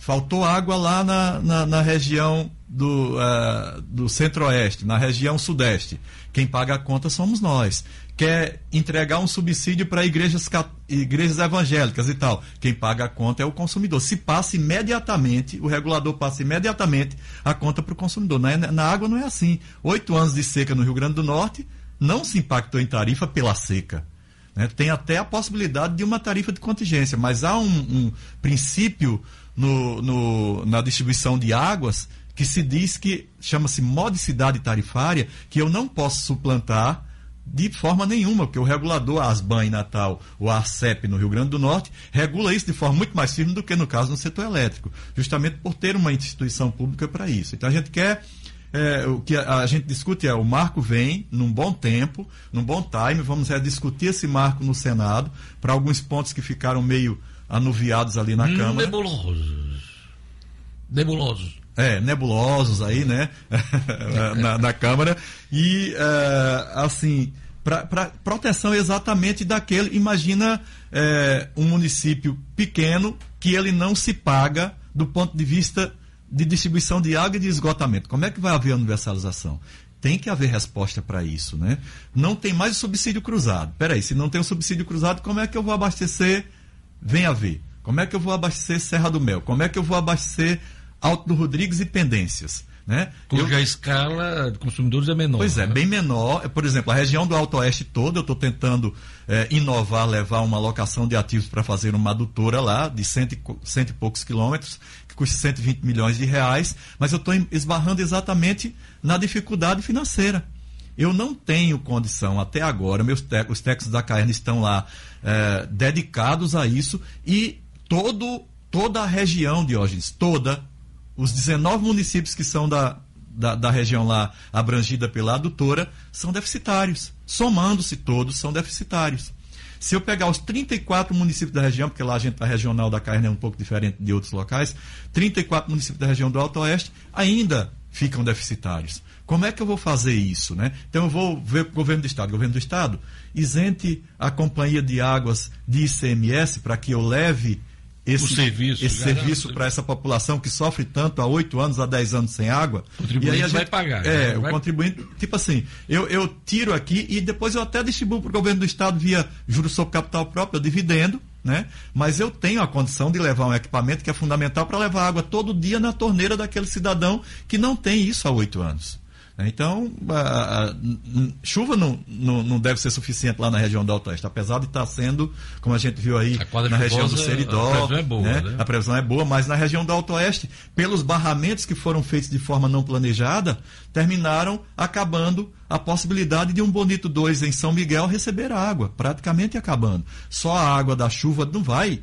Faltou água lá na, na, na região do, eh, do centro-oeste, na região sudeste. Quem paga a conta somos nós. Quer entregar um subsídio para igrejas, igrejas evangélicas e tal. Quem paga a conta é o consumidor. Se passa imediatamente, o regulador passa imediatamente a conta para o consumidor. Na, na água não é assim. Oito anos de seca no Rio Grande do Norte não se impactou em tarifa pela seca. né? Tem até a possibilidade de uma tarifa de contingência, mas há um, um princípio no- no- na distribuição de águas que se diz que chama-se modicidade tarifária, que eu não posso suplantar de forma nenhuma, porque o regulador, ASBAN em Natal, o ARCEP no Rio Grande do Norte, regula isso de forma muito mais firme do que no caso no setor elétrico, justamente por ter uma instituição pública para isso. Então a gente quer é, o que a, a gente discute é o marco vem num bom tempo, num bom time, vamos é, discutir esse marco no Senado para alguns pontos que ficaram meio anuviados ali na Câmara. Nebulosos. Nebulosos. É, nebulosos aí, né? na, na Câmara. E, é, assim, para proteção exatamente daquele. Imagina é, um município pequeno que ele não se paga do ponto de vista de distribuição de água e de esgotamento. Como é que vai haver universalização? Tem que haver resposta para isso, né? Não tem mais o subsídio cruzado. Peraí, se não tem o subsídio cruzado, como é que eu vou abastecer? Venha ver. Como é que eu vou abastecer Serra do Mel? Como é que eu vou abastecer Alto do Rodrigues e Pendências? Né? Cuja Eu- a escala de consumidores é menor. Pois é, né? bem menor. Por exemplo, a região do Alto Oeste toda, eu estou tentando eh, inovar, levar uma alocação de ativos para fazer uma adutora lá, de cento e, cento e poucos quilômetros, que custa 120 milhões de reais, mas eu estou esbarrando exatamente na dificuldade financeira. Eu não tenho condição até agora, meus te- os técnicos da Caerna estão lá eh, dedicados a isso e todo, toda a região, Diógenes, toda, os 19 municípios que são da, da, da região lá abrangida pela adutora são deficitários. Somando-se todos, são deficitários. Se eu pegar os 34 municípios da região, porque lá a gente, a regional da carne é um pouco diferente de outros locais, 34 municípios da região do Alto Oeste ainda ficam deficitários. Como é que eu vou fazer isso? Né? Então eu vou ver o governo do Estado. O governo do Estado isente a companhia de águas de ICMS para que eu leve esse O serviço, esse garante. serviço para essa população que sofre tanto há 8 anos, há 10 anos sem água. O contribuinte vai pagar, É, né? o Vai- contribuinte, tipo assim, eu, eu tiro aqui e depois eu até distribuo para o governo do Estado via juros sobre capital próprio, dividendo, né? Mas eu tenho a condição de levar um equipamento que é fundamental para levar água todo dia na torneira daquele cidadão que não tem isso há oito anos. Então, a- a- chuva não, não, não deve ser suficiente lá na região do Alto Oeste, apesar de estar sendo, como a gente viu aí, na região do Seridó. a previsão é boa, né? A previsão é boa, mas na região do Alto Oeste, pelos barramentos que foram feitos de forma não planejada, terminaram acabando a possibilidade de um Bonito 2 em São Miguel receber água, praticamente acabando. Só a água da chuva não vai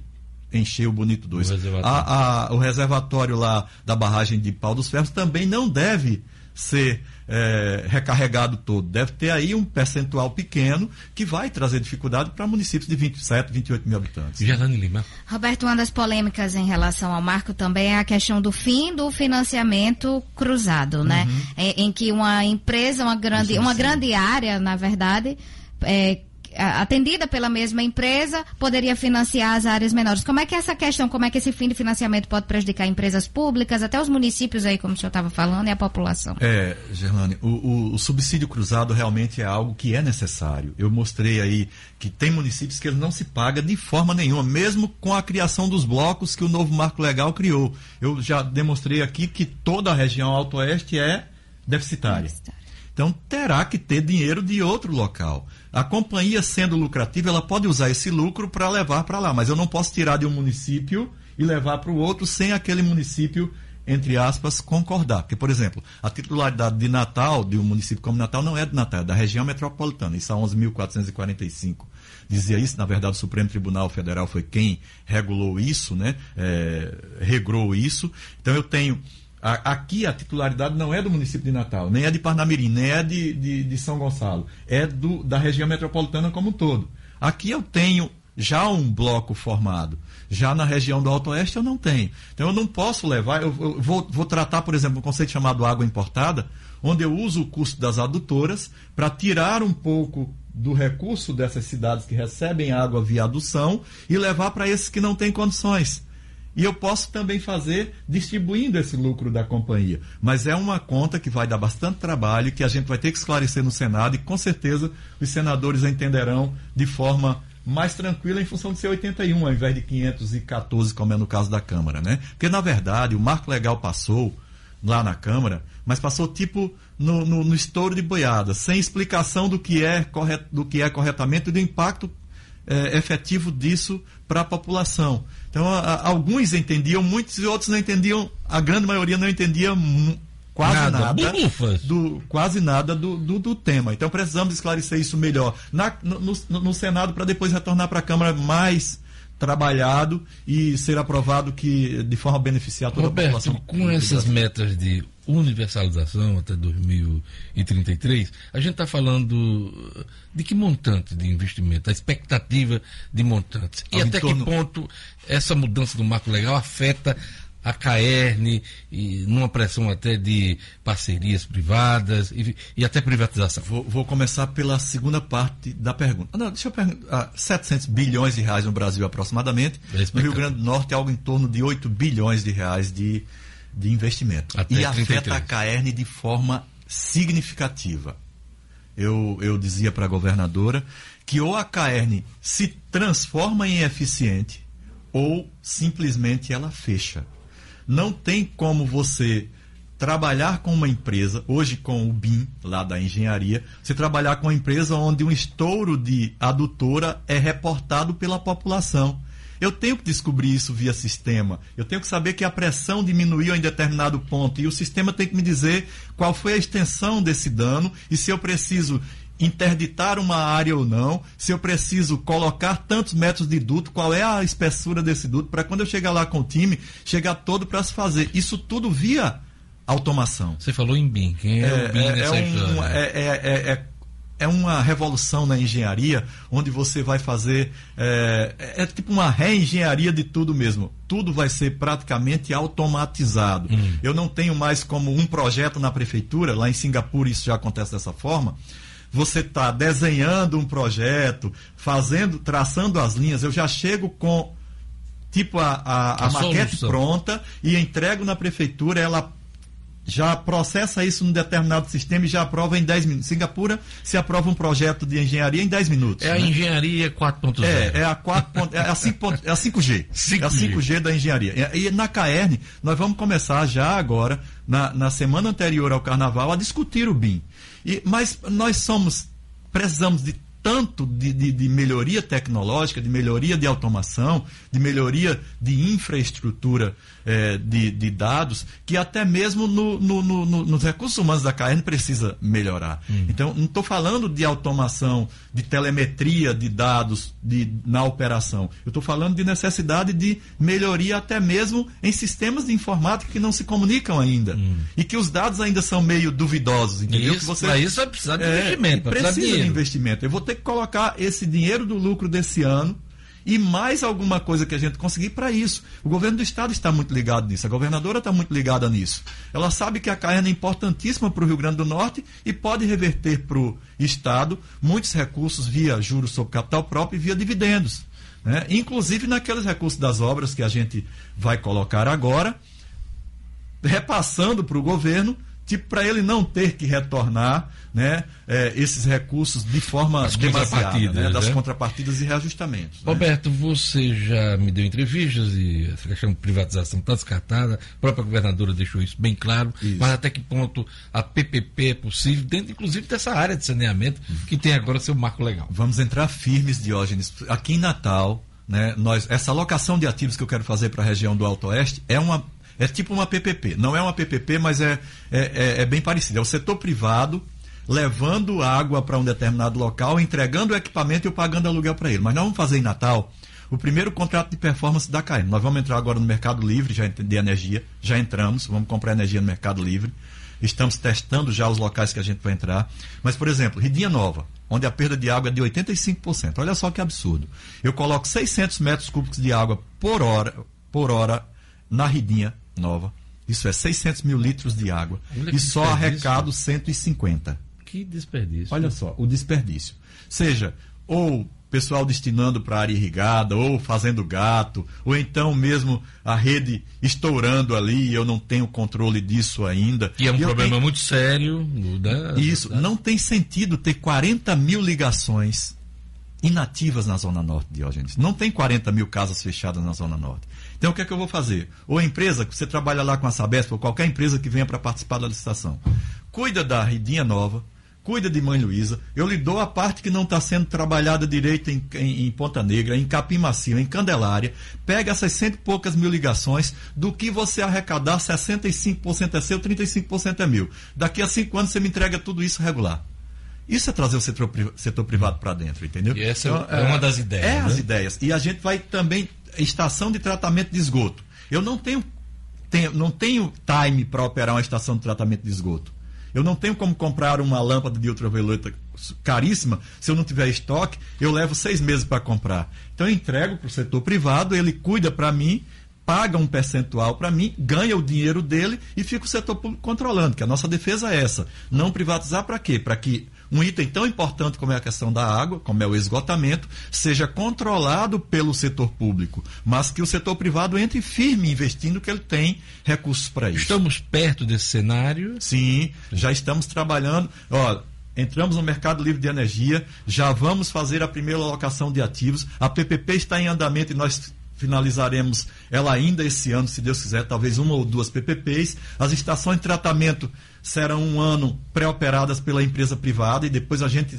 encher o Bonito 2. O reservatório. A- a- o reservatório lá da barragem de Pau dos Ferros também não deve ser eh, recarregado todo. Deve ter aí um percentual pequeno que vai trazer dificuldade para municípios de 27, 28 mil habitantes. Gerlane Lima. Roberto, uma das polêmicas em relação ao marco também é a questão do fim do financiamento cruzado, né? Uhum. É, em que uma empresa, uma grande, uma grande área, na verdade, é, atendida pela mesma empresa, poderia financiar as áreas menores. Como é que essa questão, como é que esse fim de financiamento pode prejudicar empresas públicas, até os municípios aí, como o senhor estava falando, e a população? É, Gerlane, o, o- o subsídio cruzado realmente é algo que é necessário. Eu mostrei aí que tem municípios que ele não se paga de forma nenhuma, mesmo com a criação dos blocos que o novo marco legal criou. Eu já demonstrei aqui que toda a região Alto-Oeste é deficitária. Então terá que ter dinheiro de outro local. A companhia sendo lucrativa, ela pode usar esse lucro para levar para lá, mas eu não posso tirar de um município e levar para o outro sem aquele município, entre aspas, concordar. Porque, por exemplo, a titularidade de Natal, de um município como Natal, não é de Natal, é da região metropolitana. Isso é 11.445 dizia isso, na verdade o Supremo Tribunal Federal foi quem regulou isso, né? É, regrou isso. Então eu tenho a- aqui a titularidade não é do município de Natal, nem é de Parnamirim, nem é de, de, de São Gonçalo, é do, da região metropolitana como um todo. Aqui eu tenho já um bloco formado. Já na região do Alto Oeste eu não tenho. Então eu não posso levar, eu, eu vou, vou tratar, por exemplo, um conceito chamado água importada, onde eu uso o custo das adutoras para tirar um pouco do recurso dessas cidades que recebem água via adução e levar para esses que não têm condições. E eu posso também fazer distribuindo esse lucro da companhia. Mas é uma conta que vai dar bastante trabalho, que a gente vai ter que esclarecer no Senado e com certeza os senadores entenderão de forma mais tranquila em função de ser 81 ao invés de 514, como é no caso da Câmara, né? Porque na verdade o marco legal passou lá na Câmara, mas passou tipo no, no, no estouro de boiada, sem explicação do que é, corret, do que é corretamente e do impacto eh, efetivo disso para a população. Então, a- a- alguns entendiam, muitos e outros não entendiam, a grande maioria não entendia quase Nada, nada, do, quase nada do, do, do tema. Então, precisamos esclarecer isso melhor na- no, no- no Senado para depois retornar para a Câmara mais trabalhado e ser aprovado que de forma a beneficiar toda Roberto, a população. com essas metas de universalização até 2033, a gente está falando de que montante de investimento, a expectativa de montantes. E Ao até entorno- que ponto essa mudança do marco legal afeta a Caerne e numa pressão até de parcerias privadas e, e até privatização. Vou, vou começar pela segunda parte da pergunta. Não, deixa eu perguntar. Ah, 700 bilhões de reais no Brasil aproximadamente. No Rio Grande do Norte, algo em torno de 8 bilhões de reais de, de investimento. Até e afeta 33. a Caerne de forma significativa. Eu, eu dizia para a governadora que ou a Caerne se transforma em eficiente ou simplesmente ela fecha. Não tem como você trabalhar com uma empresa, hoje com o BIM, lá da engenharia, você trabalhar com uma empresa onde um estouro de adutora é reportado pela população. Eu tenho que descobrir isso via sistema. Eu tenho que saber que a pressão diminuiu em determinado ponto e o sistema tem que me dizer qual foi a extensão desse dano e se eu preciso interditar uma área ou não, se eu preciso colocar tantos metros de duto, qual é a espessura desse duto, para quando eu chegar lá com o time, chegar todo para se fazer. Isso tudo via automação. Você falou em BIM. Quem é, o BIM nessa um- história? é- é- é- é- é uma revolução na engenharia, onde você vai fazer. É, é- é tipo uma reengenharia de tudo mesmo. Tudo vai ser praticamente automatizado. Eu não tenho mais como um projeto na prefeitura, lá em Singapura isso já acontece dessa forma. Você está desenhando um projeto, fazendo, traçando as linhas, eu já chego com tipo a, a, a A maquete pronta e entrego na prefeitura, ela já processa isso num determinado sistema e já aprova em 10 minutos. Singapura se aprova um projeto de engenharia em 10 minutos. É a né? engenharia 4.0. É, é a 4. ponto- É a, 5 ponto- é a 5G. 5G. É a 5G da engenharia. E, e na Caerne, nós vamos começar já agora, na, na semana anterior ao carnaval, a discutir o BIM. E, mas nós somos, precisamos de tanto de, de- de melhoria tecnológica, de melhoria de automação, de melhoria de infraestrutura eh, de, de dados, que até mesmo no- no- no- no- nos recursos humanos da Caerne precisa melhorar. Então, não estou falando de automação, de telemetria de dados de, na operação. Eu estou falando de necessidade de melhoria até mesmo em sistemas de informática que não se comunicam ainda. E que os dados ainda são meio duvidosos, entendeu? Isso, você, isso vai precisar de É, investimento, de precisa de dinheiro. investimento. Eu vou ter que colocar esse dinheiro do lucro desse ano e mais alguma coisa que a gente conseguir para isso. O governo do estado está muito ligado nisso, a governadora está muito ligada nisso. Ela sabe que a Caerna é importantíssima para o Rio Grande do Norte e pode reverter para o estado muitos recursos via juros sobre capital próprio e via dividendos. né? Inclusive naqueles recursos das obras que a gente vai colocar agora, repassando para o governo, tipo para ele não ter que retornar né, eh, esses recursos de forma contrapartidas, né, das né? contrapartidas e reajustamentos. né? Roberto, você já me deu entrevistas e essa questão de privatização está descartada, a própria governadora deixou isso bem claro, mas até que ponto a PPP é possível, dentro inclusive dessa área de saneamento que tem agora seu marco legal? Vamos entrar firmes, Diógenes. Aqui em Natal, né, nós, essa alocação de ativos que eu quero fazer para a região do Alto Oeste é uma. É tipo uma PPP. Não é uma PPP, mas é, é, é- é bem parecido. É o setor privado levando água para um determinado local, entregando o equipamento e pagando aluguel para ele. Mas nós vamos fazer em Natal o primeiro contrato de performance da CAEN. Nós vamos entrar agora no Mercado Livre já de energia. Já entramos, vamos comprar energia no Mercado Livre. Estamos testando já os locais que a gente vai entrar. Mas, por exemplo, Ridinha Nova, onde a perda de água é de 85%. Olha só que absurdo. Eu coloco 600 metros cúbicos de água por hora, por hora na Ridinha Nova. Isso é 600 mil litros de água. Olha E só arrecado 150. Que desperdício. Olha só, o desperdício. Seja, ou pessoal destinando para área irrigada, ou fazendo gato, ou então mesmo a rede estourando ali e eu não tenho controle disso ainda. E é um eu problema tenho- muito sério. Isso, não tem sentido ter 40 mil ligações inativas na Zona Norte, Diógenes. Não tem 40 mil casas fechadas na Zona Norte. Então o que é que eu vou fazer? Ou a empresa, que você trabalha lá com a Sabesp, ou qualquer empresa que venha para participar da licitação, cuida da Ridinha Nova, cuida de Mãe Luísa, eu lhe dou a parte que não está sendo trabalhada direito em, em- em Ponta Negra, em Capim Macio, em Candelária, pega essas cento e poucas mil ligações, do que você arrecadar, 65% é seu, 35% é meu. Daqui a cinco anos você me entrega tudo isso regular. Isso é trazer o setor, pri- setor privado para dentro, entendeu? E essa é uma das ideias, É né? as ideias. E a gente vai também estação de tratamento de esgoto. Eu não tenho, tenho- não tenho time para operar uma estação de tratamento de esgoto. Eu não tenho como comprar uma lâmpada de ultravioleta caríssima. Se eu não tiver estoque, eu levo seis meses para comprar. Então eu entrego para o setor privado, ele cuida para mim, paga um percentual para mim, ganha o dinheiro dele e fica o setor controlando. Que a nossa defesa é essa. Não privatizar para quê? Para que um item tão importante como é a questão da água, como é o esgotamento, seja controlado pelo setor público, mas que o setor privado entre firme investindo que ele tem recursos para isso. Estamos perto desse cenário. Sim, já estamos trabalhando. Ó, entramos no mercado livre de energia, já vamos fazer a primeira alocação de ativos. A PPP está em andamento e nós finalizaremos ela ainda esse ano, se Deus quiser, talvez uma ou duas PPPs. As estações de tratamento serão um ano pré-operadas pela empresa privada e depois a gente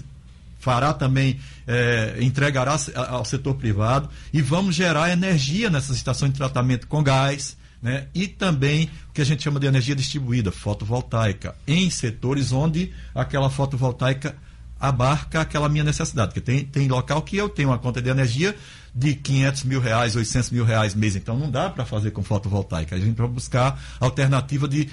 fará também, eh, entregará ao setor privado e vamos gerar energia nessas estações de tratamento com gás, né? E também o que a gente chama de energia distribuída, fotovoltaica, em setores onde aquela fotovoltaica abarca aquela minha necessidade. Porque tem, tem local que eu tenho uma conta de energia de 500 mil reais, 800 mil reais mês, então não dá para fazer com fotovoltaica. A gente vai buscar alternativa de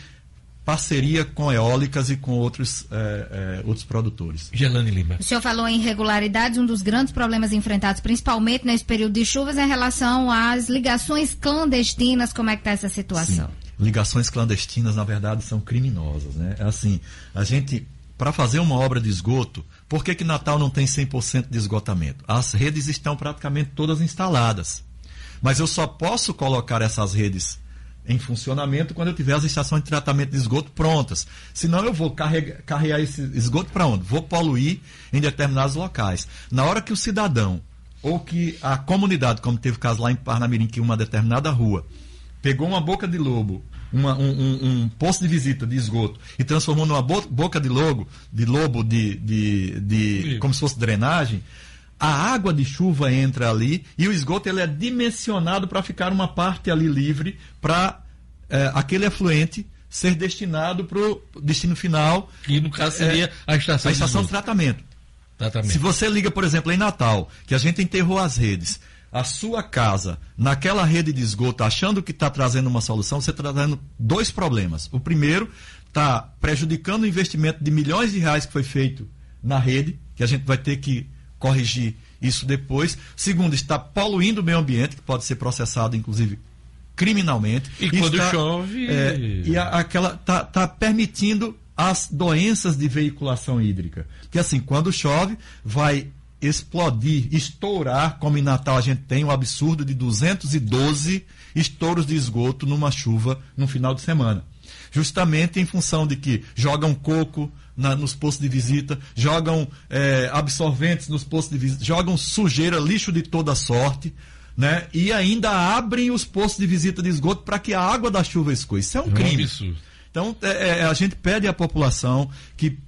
parceria com eólicas e com outros, eh, eh, outros produtores. Gelane Lima. O senhor falou em irregularidades, um dos grandes problemas enfrentados, principalmente nesse período de chuvas, é em relação às ligações clandestinas. Como é que está essa situação? ligações clandestinas, na verdade, são criminosas. Né? É assim, a gente, para fazer uma obra de esgoto, por que, que Natal não tem 100% de esgotamento? As redes estão praticamente todas instaladas. Mas eu só posso colocar essas redes em funcionamento quando eu tiver as estações de tratamento de esgoto prontas. Senão eu vou carregar, carregar esse esgoto para onde? Vou poluir em determinados locais. Na hora que o cidadão ou que a comunidade, como teve caso lá em Parnamirim, que uma determinada rua pegou uma boca de lobo, uma- um, um- um posto de visita de esgoto e transformou numa bo- boca de lobo, de lobo de, de, de como se fosse drenagem, a água de chuva entra ali e o esgoto ele é dimensionado para ficar uma parte ali livre para aquele afluente ser destinado para o destino final. Que no caso seria a estação a de estação de, esgoto. tratamento. Tratamento. Se você liga, por exemplo, em Natal, que a gente enterrou as redes, a sua casa, naquela rede de esgoto, achando que está trazendo uma solução, você está trazendo dois problemas. O primeiro, está prejudicando o investimento de milhões de reais que foi feito na rede, que a gente vai ter que corrigir isso depois. Segundo, está poluindo o meio ambiente, que pode ser processado, inclusive, criminalmente. E quando está, chove- é, e a- aquela tá, tá permitindo as doenças de veiculação hídrica. Que assim, quando chove, vai explodir, estourar, como em Natal a gente tem um absurdo de 212 estouros de esgoto numa chuva no final de semana. Justamente em função de que jogam coco na- nos postos de visita, jogam eh, absorventes nos postos de visita, jogam sujeira, lixo de toda sorte, né? E ainda abrem os postos de visita de esgoto para que a água da chuva escoe. Isso é um É um crime. absurdo. Então, é, é, a gente pede à população que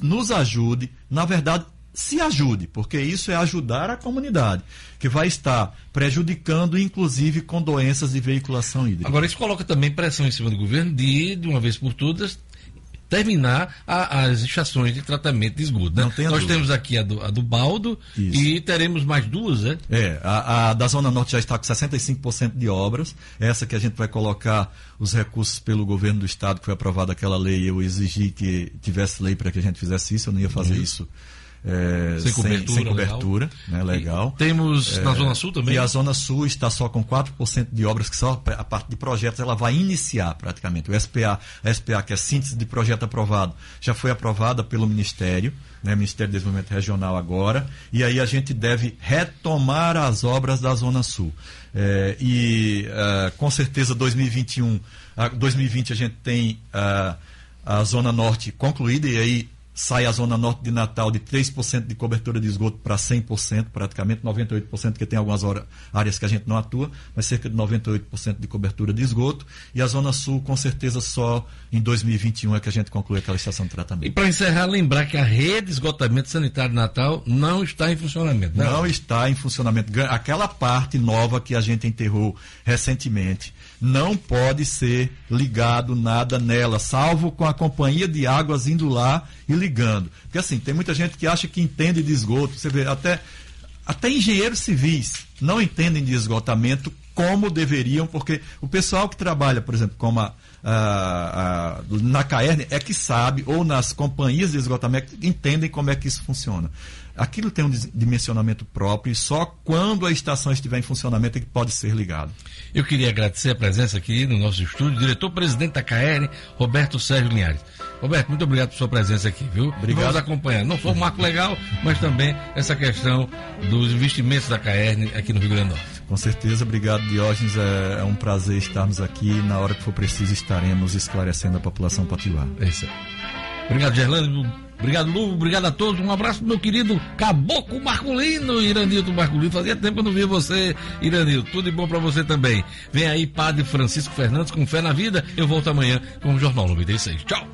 nos ajude, na verdade, se ajude, porque isso é ajudar a comunidade, que vai estar prejudicando, inclusive, com doenças de veiculação hídrica. Agora, isso coloca também pressão em cima do governo de, de uma vez por todas, terminar a- as estações de tratamento de esgoto. né? Nós dúvida. temos aqui a do, a do Baldo e teremos mais duas, né? É, a, a da Zona Norte já está com 65% de obras. Essa que a gente vai colocar os recursos pelo governo do Estado, que foi aprovada aquela lei. Eu exigi que tivesse lei para que a gente fizesse isso. Eu não ia fazer Uhum. isso é, Sem cobertura, sem cobertura, né, legal. Temos É, na Zona Sul também? E a Zona Sul está só com 4% de obras, que só a parte de projetos ela vai iniciar praticamente. O SPA, a SPA, que é síntese de projeto aprovado, já foi aprovada pelo Ministério, né, Ministério do Desenvolvimento Regional agora, e aí a gente deve retomar as obras da Zona Sul. É, e ah, com certeza 2021, ah, 2020 a gente tem ah, a Zona Norte concluída, e aí sai a zona norte de Natal de 3% de cobertura de esgoto para 100%, praticamente 98%, porque tem algumas hora- áreas que a gente não atua, mas cerca de 98% de cobertura de esgoto. E a zona sul, com certeza, só em 2021 é que a gente conclui aquela estação de E tratamento. para encerrar, lembrar que a rede de esgotamento sanitário de Natal não está em funcionamento. né? Não está em funcionamento. Aquela parte nova que a gente enterrou recentemente não pode ser ligado nada nela, salvo com a companhia de águas indo lá e ligando. Porque assim, tem muita gente que acha que entende de esgoto. Você vê, até, até engenheiros civis não entendem de esgotamento como deveriam, porque o pessoal que trabalha, por exemplo, como a, a, a, na CAERN é que sabe, ou nas companhias de esgotamento, entendem como é que isso funciona. Aquilo tem um dimensionamento próprio e só quando a estação estiver em funcionamento é que pode ser ligado. Eu queria agradecer a presença aqui no nosso estúdio, diretor-presidente da CAERN, Roberto Sérgio Linhares. Roberto, muito obrigado por sua presença aqui, viu? Obrigado. Vamos acompanhar, não só o marco legal, mas também essa questão dos investimentos da CAERN aqui no Rio Grande do Norte. Com certeza, obrigado Diógenes, é, é um prazer estarmos aqui. Na hora que for preciso estaremos esclarecendo a população potiguar. É isso aí. Obrigado, Gerlando. Obrigado, Lu. Obrigado a todos. Um abraço meu querido Caboclo Marculino, Iranildo Marculino. Fazia tempo que eu não via você, Iranildo. Tudo de bom para você também. Vem aí, Padre Francisco Fernandes, com fé na vida. Eu volto amanhã com o Jornal 96. Tchau.